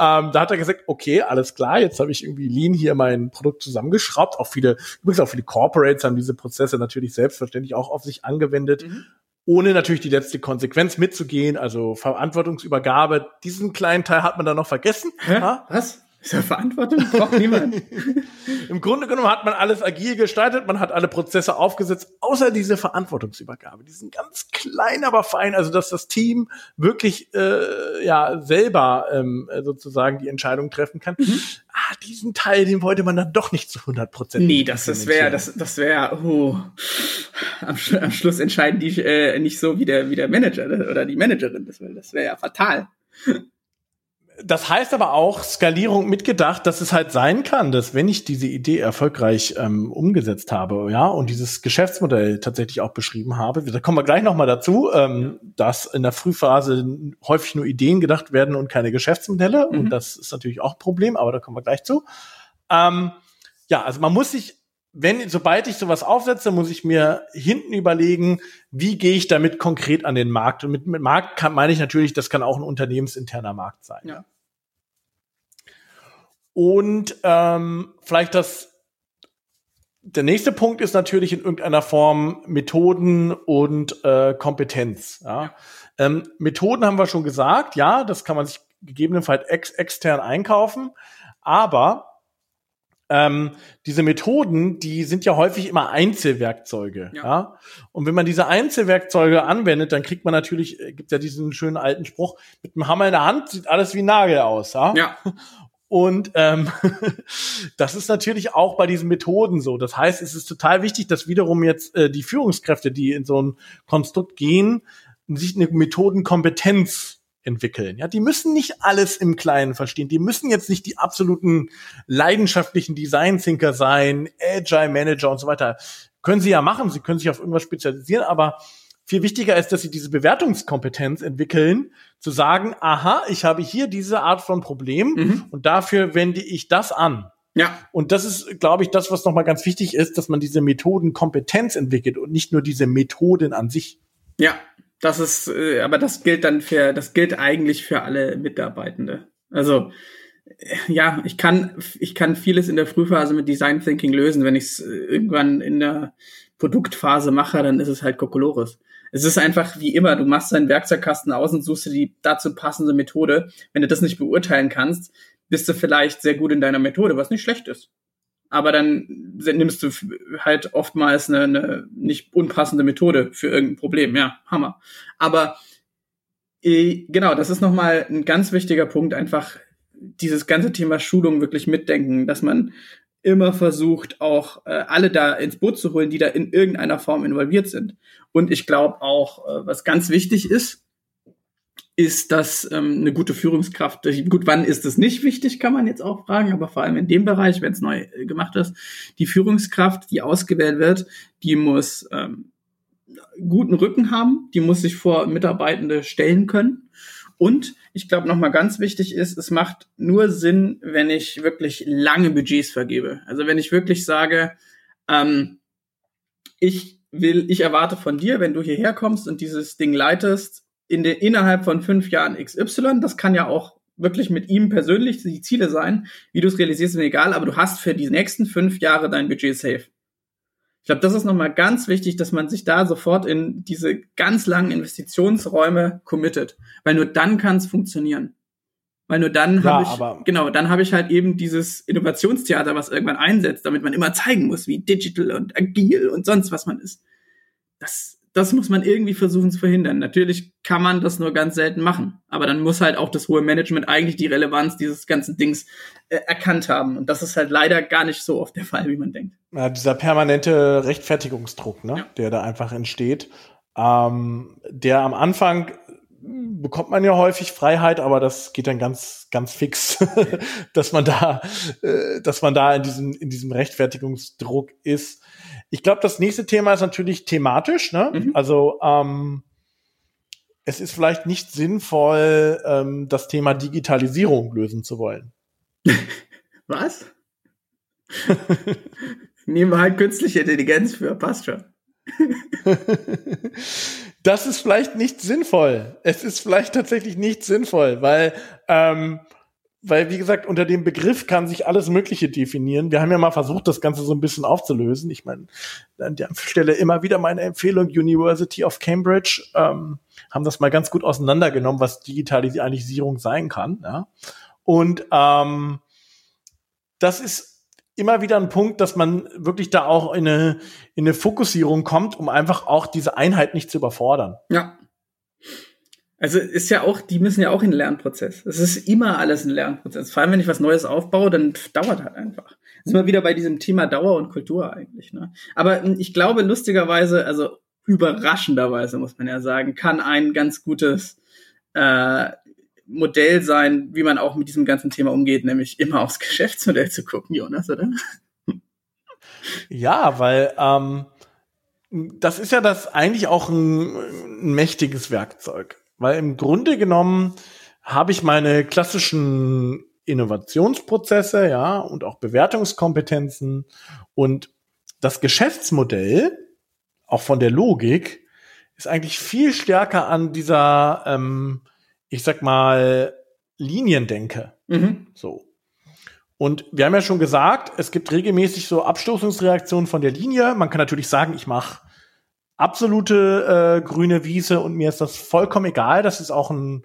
B: ähm, da hat er gesagt, okay, alles klar, jetzt habe ich irgendwie Lean hier mein Produkt zusammengeschraubt. Auch viele, übrigens auch viele Corporates haben diese Prozesse natürlich selbstverständlich auch auf sich angewendet. Mhm. Ohne natürlich die letzte Konsequenz mitzugehen, also Verantwortungsübergabe. Diesen kleinen Teil hat man da noch vergessen.
A: Hä? Was? Ist ja Verantwortung? Braucht niemand.
B: Im Grunde genommen hat man alles agil gestaltet, man hat alle Prozesse aufgesetzt, außer diese Verantwortungsübergabe. Die sind ganz klein, aber fein, also dass das Team wirklich äh, ja selber ähm, sozusagen die Entscheidung treffen kann. Mhm. Ah, diesen Teil, den wollte man dann doch nicht zu 100 Prozent.
A: Nee, das, das wäre, das, das wäre, oh, am, am, Schluss entscheiden die äh, nicht so wie der, wie der Manager oder die Managerin. Das wäre das wär ja fatal
B: das heißt aber auch Skalierung mitgedacht, dass es halt sein kann, dass wenn ich diese Idee erfolgreich ähm, umgesetzt habe, ja, und dieses Geschäftsmodell tatsächlich auch beschrieben habe, da kommen wir gleich nochmal dazu, ähm, dass in der Frühphase häufig nur Ideen gedacht werden und keine Geschäftsmodelle. Mhm. Und das ist natürlich auch ein Problem, aber da kommen wir gleich zu. Ähm, ja, also man muss sich, wenn, sobald ich sowas aufsetze, muss ich mir hinten überlegen, wie gehe ich damit konkret an den Markt. Und mit, mit Markt kann, meine ich natürlich, das kann auch ein unternehmensinterner Markt sein.
A: Ja.
B: Und ähm, vielleicht das der nächste Punkt ist natürlich in irgendeiner Form Methoden und äh, Kompetenz. Ja. Ähm, Methoden haben wir schon gesagt, ja, das kann man sich gegebenenfalls ex extern einkaufen, aber ähm, diese Methoden, die sind ja häufig immer Einzelwerkzeuge. Ja. ja. Und wenn man diese Einzelwerkzeuge anwendet, dann kriegt man natürlich, äh, gibt ja diesen schönen alten Spruch, mit dem Hammer in der Hand sieht alles wie ein Nagel aus. Ja.
A: ja.
B: Und ähm, das ist natürlich auch bei diesen Methoden so. Das heißt, es ist total wichtig, dass wiederum jetzt äh, die Führungskräfte, die in so ein Konstrukt gehen, sich eine Methodenkompetenz entwickeln. Ja, die müssen nicht alles im Kleinen verstehen. Die müssen jetzt nicht die absoluten leidenschaftlichen Design Thinker sein, Agile Manager und so weiter. Können sie ja machen. Sie können sich auf irgendwas spezialisieren, aber viel wichtiger ist, dass sie diese Bewertungskompetenz entwickeln, zu sagen, aha, ich habe hier diese Art von Problem mhm. und dafür wende ich das an.
A: Ja.
B: Und das ist, glaube ich, das, was nochmal ganz wichtig ist, dass man diese Methodenkompetenz entwickelt und nicht nur diese Methoden an sich.
A: Ja, das ist, äh, aber das gilt dann für, das gilt eigentlich für alle Mitarbeitende. Also, ja, ich kann, ich kann vieles in der Frühphase mit Design Thinking lösen. Wenn ich es irgendwann in der Produktphase mache, dann ist es halt Kokolores es ist einfach wie immer, du machst deinen Werkzeugkasten aus und suchst dir die dazu passende Methode. Wenn du das nicht beurteilen kannst, bist du vielleicht sehr gut in deiner Methode, was nicht schlecht ist. Aber dann nimmst du halt oftmals eine, eine nicht unpassende Methode für irgendein Problem. Ja, Hammer. Aber äh, genau, das ist nochmal ein ganz wichtiger Punkt, einfach dieses ganze Thema Schulung wirklich mitdenken, dass man immer versucht, auch äh, alle da ins Boot zu holen, die da in irgendeiner Form involviert sind. Und ich glaube auch, äh, was ganz wichtig ist, ist, dass ähm, eine gute Führungskraft, gut, wann ist es nicht wichtig, kann man jetzt auch fragen, aber vor allem in dem Bereich, wenn es neu äh, gemacht ist, die Führungskraft, die ausgewählt wird, die muss ähm, guten Rücken haben, die muss sich vor Mitarbeitende stellen können. Und ich glaube, nochmal ganz wichtig ist, es macht nur Sinn, wenn ich wirklich lange Budgets vergebe. Also wenn ich wirklich sage, ähm, ich will, ich erwarte von dir, wenn du hierher kommst und dieses Ding leitest, in den, innerhalb von fünf Jahren XY, das kann ja auch wirklich mit ihm persönlich die Ziele sein. Wie du es realisierst, ist mir egal, aber du hast für die nächsten fünf Jahre dein Budget safe. Ich glaube, das ist nochmal ganz wichtig, dass man sich da sofort in diese ganz langen Investitionsräume committet, weil nur dann kann es funktionieren. Weil nur dann ja, habe ich, genau, dann habe ich halt eben dieses Innovationstheater, was irgendwann einsetzt, damit man immer zeigen muss, wie digital und agil und sonst was man ist. Das, das muss man irgendwie versuchen zu verhindern. Natürlich kann man das nur ganz selten machen, aber dann muss halt auch das hohe Management eigentlich die Relevanz dieses ganzen Dings äh, erkannt haben. Und das ist halt leider gar nicht so oft der Fall, wie man denkt.
B: Ja, dieser permanente Rechtfertigungsdruck, ne, ja. der da einfach entsteht, ähm, der am Anfang bekommt man ja häufig Freiheit, aber das geht dann ganz, ganz fix, dass man da, äh, dass man da in diesem, in diesem Rechtfertigungsdruck ist. Ich glaube, das nächste Thema ist natürlich thematisch. Ne? Mhm. Also ähm, es ist vielleicht nicht sinnvoll, ähm, das Thema Digitalisierung lösen zu wollen.
A: Was? Nehmen wir halt künstliche Intelligenz für, passt schon.
B: das ist vielleicht nicht sinnvoll. Es ist vielleicht tatsächlich nicht sinnvoll, weil ähm, weil, wie gesagt, unter dem Begriff kann sich alles Mögliche definieren. Wir haben ja mal versucht, das Ganze so ein bisschen aufzulösen. Ich meine, an der Stelle immer wieder meine Empfehlung, University of Cambridge, ähm, haben das mal ganz gut auseinandergenommen, was Digitalisierung sein kann. Ja? Und ähm, das ist immer wieder ein Punkt, dass man wirklich da auch in eine, in eine Fokussierung kommt, um einfach auch diese Einheit nicht zu überfordern.
A: Ja, also ist ja auch, die müssen ja auch in den Lernprozess. Es ist immer alles ein Lernprozess. Vor allem, wenn ich was Neues aufbaue, dann dauert halt einfach. Sind wir wieder bei diesem Thema Dauer und Kultur eigentlich. Ne? Aber hm, ich glaube, lustigerweise, also überraschenderweise muss man ja sagen, kann ein ganz gutes äh, Modell sein, wie man auch mit diesem ganzen Thema umgeht, nämlich immer aufs Geschäftsmodell zu gucken, Jonas, oder?
B: Ja, weil ähm, das ist ja das eigentlich auch ein, ein mächtiges Werkzeug. Weil im Grunde genommen habe ich meine klassischen Innovationsprozesse, ja, und auch Bewertungskompetenzen und das Geschäftsmodell, auch von der Logik, ist eigentlich viel stärker an dieser, ähm, ich sag mal, Liniendenke. Mhm. So. Und wir haben ja schon gesagt, es gibt regelmäßig so Abstoßungsreaktionen von der Linie. Man kann natürlich sagen, ich mache absolute äh, grüne Wiese und mir ist das vollkommen egal. Das ist auch ein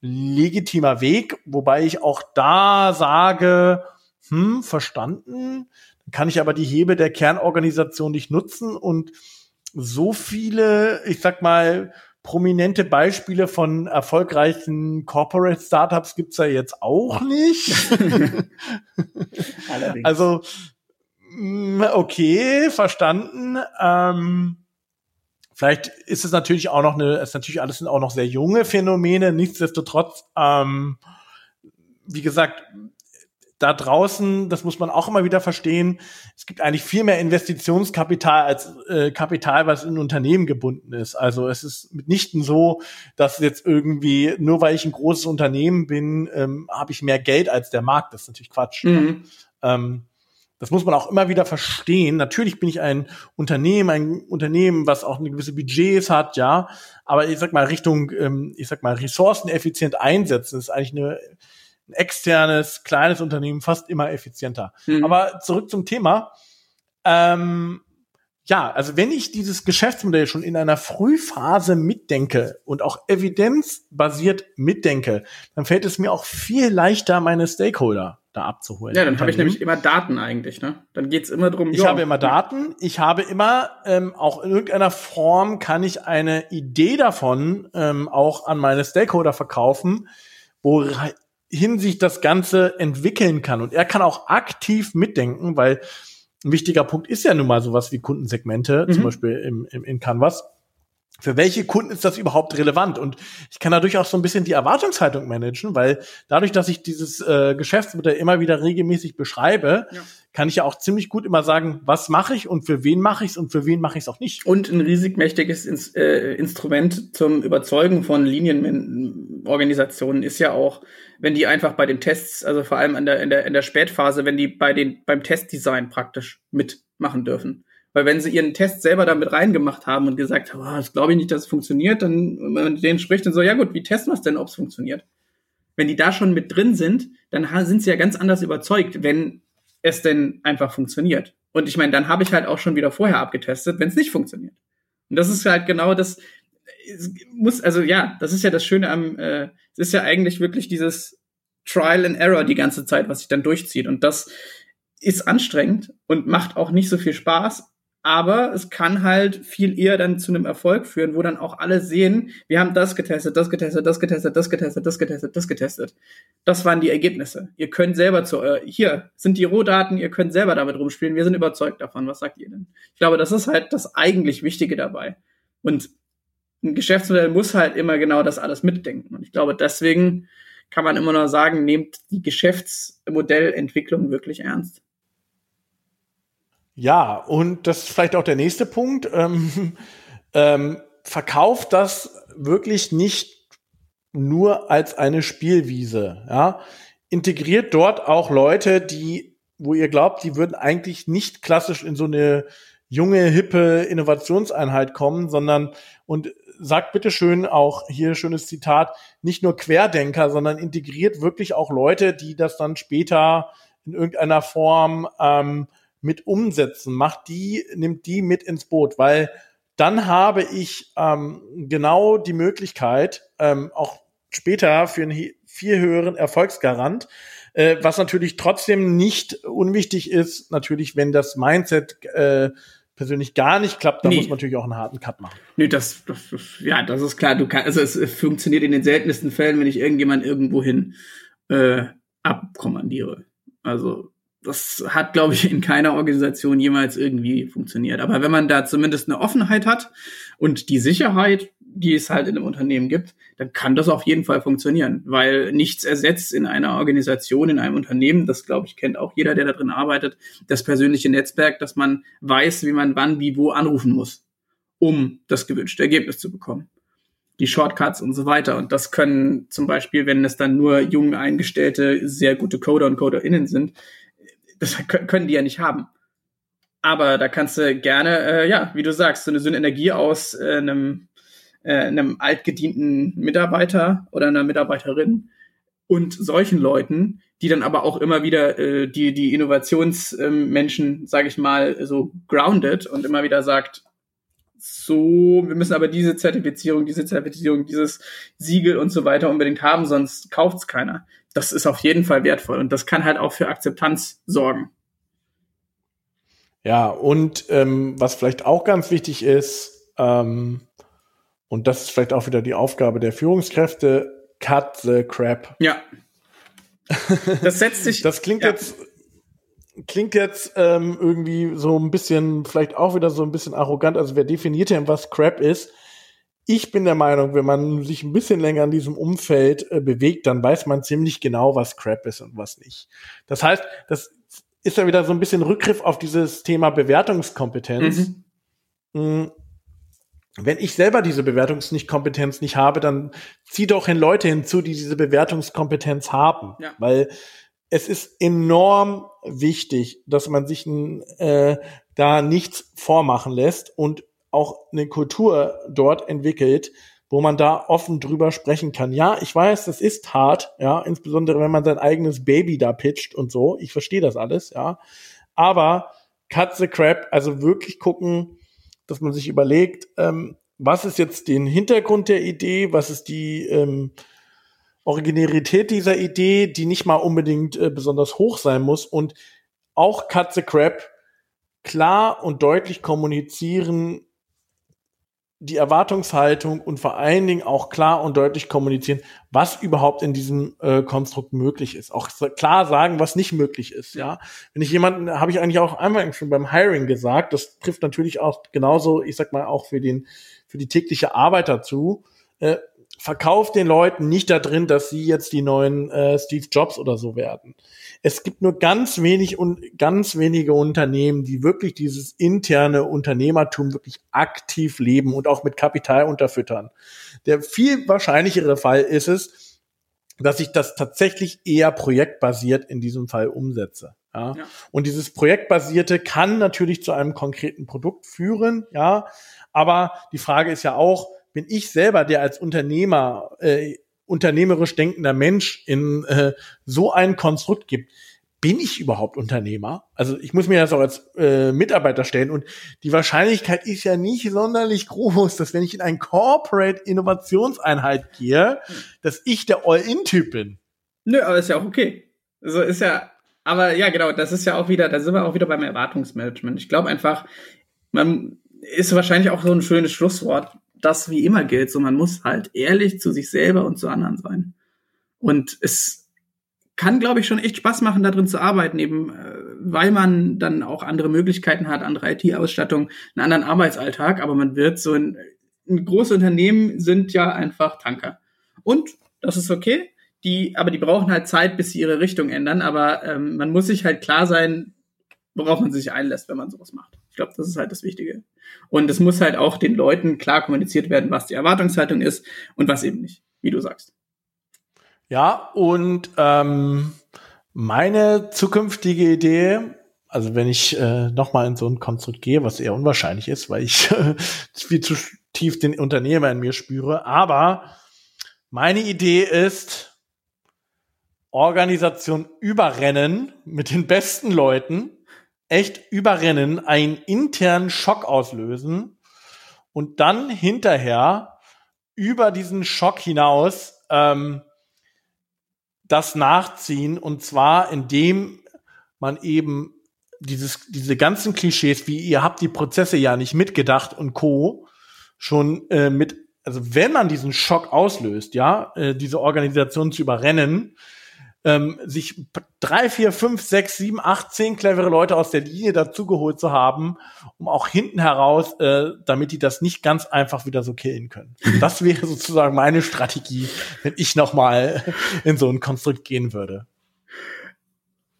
B: legitimer Weg, wobei ich auch da sage, hm, verstanden. Dann kann ich aber die Hebe der Kernorganisation nicht nutzen und so viele, ich sag mal, prominente Beispiele von erfolgreichen Corporate Startups gibt's ja jetzt auch nicht. also, hm, okay, verstanden. Ähm, Vielleicht ist es natürlich auch noch eine, es ist natürlich alles sind auch noch sehr junge Phänomene. Nichtsdestotrotz, ähm, wie gesagt, da draußen, das muss man auch immer wieder verstehen, es gibt eigentlich viel mehr Investitionskapital als äh, Kapital, was in Unternehmen gebunden ist. Also es ist mitnichten so, dass jetzt irgendwie, nur weil ich ein großes Unternehmen bin, ähm, habe ich mehr Geld als der Markt. Das ist natürlich Quatsch. Mhm. Ähm, das muss man auch immer wieder verstehen. Natürlich bin ich ein Unternehmen, ein Unternehmen, was auch eine gewisse Budgets hat, ja. Aber ich sag mal, Richtung, ähm, ich sag mal, ressourceneffizient einsetzen ist eigentlich eine, ein externes, kleines Unternehmen fast immer effizienter. Mhm. Aber zurück zum Thema. Ähm, ja, also wenn ich dieses Geschäftsmodell schon in einer Frühphase mitdenke und auch evidenzbasiert mitdenke, dann fällt es mir auch viel leichter, meine Stakeholder da abzuholen.
A: Ja, dann habe ich nämlich immer Daten eigentlich, ne? Dann geht's immer drum.
B: Ich jo. habe immer Daten. Ich habe immer ähm, auch in irgendeiner Form kann ich eine Idee davon ähm, auch an meine Stakeholder verkaufen, wohin sich das Ganze entwickeln kann. Und er kann auch aktiv mitdenken, weil ein wichtiger Punkt ist ja nun mal sowas wie Kundensegmente, mhm. zum Beispiel im, im, in Canvas. Für welche Kunden ist das überhaupt relevant? Und ich kann dadurch auch so ein bisschen die Erwartungshaltung managen, weil dadurch, dass ich dieses äh, Geschäftsmodell immer wieder regelmäßig beschreibe, ja. kann ich ja auch ziemlich gut immer sagen, was mache ich und für wen mache ich es und für wen mache ich es auch nicht.
A: Und ein riesig mächtiges Ins äh, Instrument zum Überzeugen von Linienorganisationen ist ja auch, wenn die einfach bei den Tests, also vor allem in der, in der, in der Spätphase, wenn die bei den, beim Testdesign praktisch mitmachen dürfen. Weil wenn sie ihren Test selber damit reingemacht haben und gesagt haben, oh, das glaube ich nicht, dass es funktioniert, dann, wenn man denen spricht, dann so, ja gut, wie testen wir es denn, ob es funktioniert? Wenn die da schon mit drin sind, dann sind sie ja ganz anders überzeugt, wenn es denn einfach funktioniert. Und ich meine, dann habe ich halt auch schon wieder vorher abgetestet, wenn es nicht funktioniert. Und das ist halt genau das, muss, also ja, das ist ja das Schöne am, äh, es ist ja eigentlich wirklich dieses Trial and Error die ganze Zeit, was sich dann durchzieht. Und das ist anstrengend und macht auch nicht so viel Spaß, aber es kann halt viel eher dann zu einem Erfolg führen, wo dann auch alle sehen, wir haben das getestet, das getestet, das getestet, das getestet, das getestet, das getestet. Das waren die Ergebnisse. Ihr könnt selber zu, äh, hier sind die Rohdaten, ihr könnt selber damit rumspielen, wir sind überzeugt davon. Was sagt ihr denn? Ich glaube, das ist halt das eigentlich Wichtige dabei. Und ein Geschäftsmodell muss halt immer genau das alles mitdenken. Und ich glaube, deswegen kann man immer nur sagen, nehmt die Geschäftsmodellentwicklung wirklich ernst.
B: Ja, und das ist vielleicht auch der nächste Punkt. Ähm, ähm, verkauft das wirklich nicht nur als eine Spielwiese. Ja? Integriert dort auch Leute, die, wo ihr glaubt, die würden eigentlich nicht klassisch in so eine junge, hippe Innovationseinheit kommen, sondern und sagt bitte schön auch hier schönes Zitat, nicht nur Querdenker, sondern integriert wirklich auch Leute, die das dann später in irgendeiner Form ähm, mit umsetzen, macht die, nimmt die mit ins Boot, weil dann habe ich ähm, genau die Möglichkeit, ähm, auch später für einen viel höheren Erfolgsgarant, äh, was natürlich trotzdem nicht unwichtig ist, natürlich, wenn das Mindset äh, persönlich gar nicht klappt, dann nee. muss man natürlich auch einen harten Cut machen.
A: Nee, das, das, ja, das ist klar. Du kannst, also es funktioniert in den seltensten Fällen, wenn ich irgendjemand irgendwohin äh, abkommandiere. Also das hat, glaube ich, in keiner Organisation jemals irgendwie funktioniert. Aber wenn man da zumindest eine Offenheit hat und die Sicherheit, die es halt in einem Unternehmen gibt, dann kann das auf jeden Fall funktionieren, weil nichts ersetzt in einer Organisation, in einem Unternehmen, das glaube ich kennt auch jeder, der da drin arbeitet, das persönliche Netzwerk, dass man weiß, wie man wann, wie, wo anrufen muss, um das gewünschte Ergebnis zu bekommen. Die Shortcuts und so weiter. Und das können zum Beispiel, wenn es dann nur jung eingestellte, sehr gute Coder und CoderInnen sind, das können die ja nicht haben. Aber da kannst du gerne, äh, ja, wie du sagst, so eine, Energie aus äh, einem, äh, einem altgedienten Mitarbeiter oder einer Mitarbeiterin und solchen Leuten, die dann aber auch immer wieder äh, die, die Innovationsmenschen, ähm, sage ich mal, so grounded und immer wieder sagt, so, wir müssen aber diese Zertifizierung, diese Zertifizierung, dieses Siegel und so weiter unbedingt haben, sonst kauft's keiner das ist auf jeden Fall wertvoll und das kann halt auch für Akzeptanz sorgen.
B: Ja, und ähm, was vielleicht auch ganz wichtig ist, ähm, und das ist vielleicht auch wieder die Aufgabe der Führungskräfte, cut the crap.
A: Ja.
B: Das setzt sich. das klingt ja. jetzt klingt jetzt ähm, irgendwie so ein bisschen, vielleicht auch wieder so ein bisschen arrogant. Also wer definiert denn, was Crap ist? Ich bin der Meinung, wenn man sich ein bisschen länger in diesem Umfeld äh, bewegt, dann weiß man ziemlich genau, was Crap ist und was nicht. Das heißt, das ist ja wieder so ein bisschen Rückgriff auf dieses Thema Bewertungskompetenz. Mhm. Mm, wenn ich selber diese Bewertungskompetenz nicht habe, dann zieh doch hin Leute hinzu, die diese Bewertungskompetenz haben. Ja. Weil es ist enorm wichtig, dass man sich äh, da nichts vormachen lässt und auch eine Kultur dort entwickelt, wo man da offen drüber sprechen kann. Ja, ich weiß, das ist hart, ja, insbesondere wenn man sein eigenes Baby da pitcht und so. Ich verstehe das alles, ja. Aber cut the crap, also wirklich gucken, dass man sich überlegt, ähm, was ist jetzt den Hintergrund der Idee, was ist die ähm, Originalität dieser Idee, die nicht mal unbedingt äh, besonders hoch sein muss und auch cut the crap klar und deutlich kommunizieren, die Erwartungshaltung und vor allen Dingen auch klar und deutlich kommunizieren, was überhaupt in diesem äh, Konstrukt möglich ist. Auch klar sagen, was nicht möglich ist. Ja, wenn ich jemanden, habe ich eigentlich auch einmal schon beim Hiring gesagt, das trifft natürlich auch genauso, ich sag mal auch für den für die tägliche Arbeit dazu. Äh, verkauft den Leuten nicht da drin, dass sie jetzt die neuen äh, Steve Jobs oder so werden. Es gibt nur ganz wenig und ganz wenige Unternehmen, die wirklich dieses interne Unternehmertum wirklich aktiv leben und auch mit Kapital unterfüttern. Der viel wahrscheinlichere Fall ist es, dass ich das tatsächlich eher projektbasiert in diesem Fall umsetze. Ja? ja. Und dieses projektbasierte kann natürlich zu einem konkreten Produkt führen, ja. Aber die Frage ist ja auch, bin ich selber, der als Unternehmer, äh, unternehmerisch denkender Mensch in äh, so ein Konstrukt gibt, bin ich überhaupt Unternehmer? Also ich muss mir das auch als äh, Mitarbeiter stellen und die Wahrscheinlichkeit ist ja nicht sonderlich groß, dass wenn ich in ein Corporate Innovationseinheit gehe, dass ich der All-In-Typ bin.
A: Nö, aber ist ja auch okay. Also ist ja, aber ja genau, das ist ja auch wieder, da sind wir auch wieder beim Erwartungsmanagement. Ich glaube einfach, man ist wahrscheinlich auch so ein schönes Schlusswort das wie immer gilt. So, man muss halt ehrlich zu sich selber und zu anderen sein. Und es kann, glaube ich, schon echt Spaß machen, da drin zu arbeiten, eben äh, weil man dann auch andere Möglichkeiten hat, andere IT-Ausstattung, einen anderen Arbeitsalltag, aber man wird so ein, ein große Unternehmen sind ja einfach Tanker. Und das ist okay. Die, aber die brauchen halt Zeit, bis sie ihre Richtung ändern. Aber ähm, man muss sich halt klar sein, worauf man sich einlässt, wenn man sowas macht. Ich glaube, das ist halt das Wichtige. Und es muss halt auch den Leuten klar kommuniziert werden, was die Erwartungshaltung ist und was eben nicht, wie du sagst.
B: Ja, und ähm, meine zukünftige Idee, also wenn ich äh, nochmal in so ein Konstrukt gehe, was eher unwahrscheinlich ist, weil ich äh, viel zu tief den Unternehmer in mir spüre, aber meine Idee ist, Organisation überrennen mit den besten Leuten echt überrennen, einen internen Schock auslösen und dann hinterher über diesen Schock hinaus ähm, das nachziehen und zwar indem man eben dieses, diese ganzen Klischees, wie ihr habt die Prozesse ja nicht mitgedacht und co. schon äh, mit, also wenn man diesen Schock auslöst, ja, äh, diese Organisation zu überrennen, ähm, sich drei, vier, fünf, sechs, sieben, acht, zehn clevere Leute aus der Linie dazugeholt zu haben, um auch hinten heraus, äh, damit die das nicht ganz einfach wieder so killen können. Das wäre sozusagen meine Strategie, wenn ich noch mal in so ein Konstrukt gehen würde.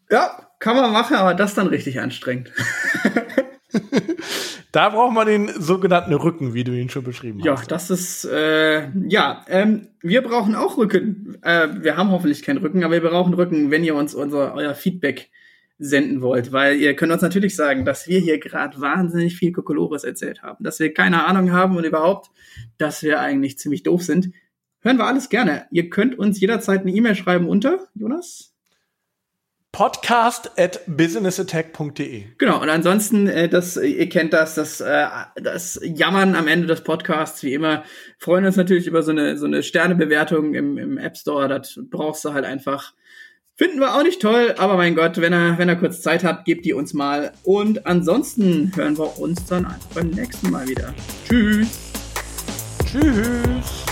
A: Ja, kann man machen, aber das dann richtig anstrengend.
B: Da braucht man den sogenannten Rücken, wie du ihn schon beschrieben
A: ja,
B: hast.
A: Ja, das ist, äh, ja, ähm, wir brauchen auch Rücken. Äh, wir haben hoffentlich keinen Rücken, aber wir brauchen Rücken, wenn ihr uns unser, euer Feedback senden wollt, weil ihr könnt uns natürlich sagen, dass wir hier gerade wahnsinnig viel Kokolores erzählt haben, dass wir keine Ahnung haben und überhaupt, dass wir eigentlich ziemlich doof sind. Hören wir alles gerne. Ihr könnt uns jederzeit eine E-Mail schreiben unter, Jonas?
B: Podcast at businessattack.de.
A: Genau, und ansonsten, äh, das, ihr kennt das, das, äh, das Jammern am Ende des Podcasts, wie immer, freuen uns natürlich über so eine, so eine Sternebewertung im, im App Store, das brauchst du halt einfach. Finden wir auch nicht toll, aber mein Gott, wenn er, wenn er kurz Zeit hat, gebt die uns mal. Und ansonsten hören wir uns dann einfach beim nächsten Mal wieder. Tschüss.
B: Tschüss.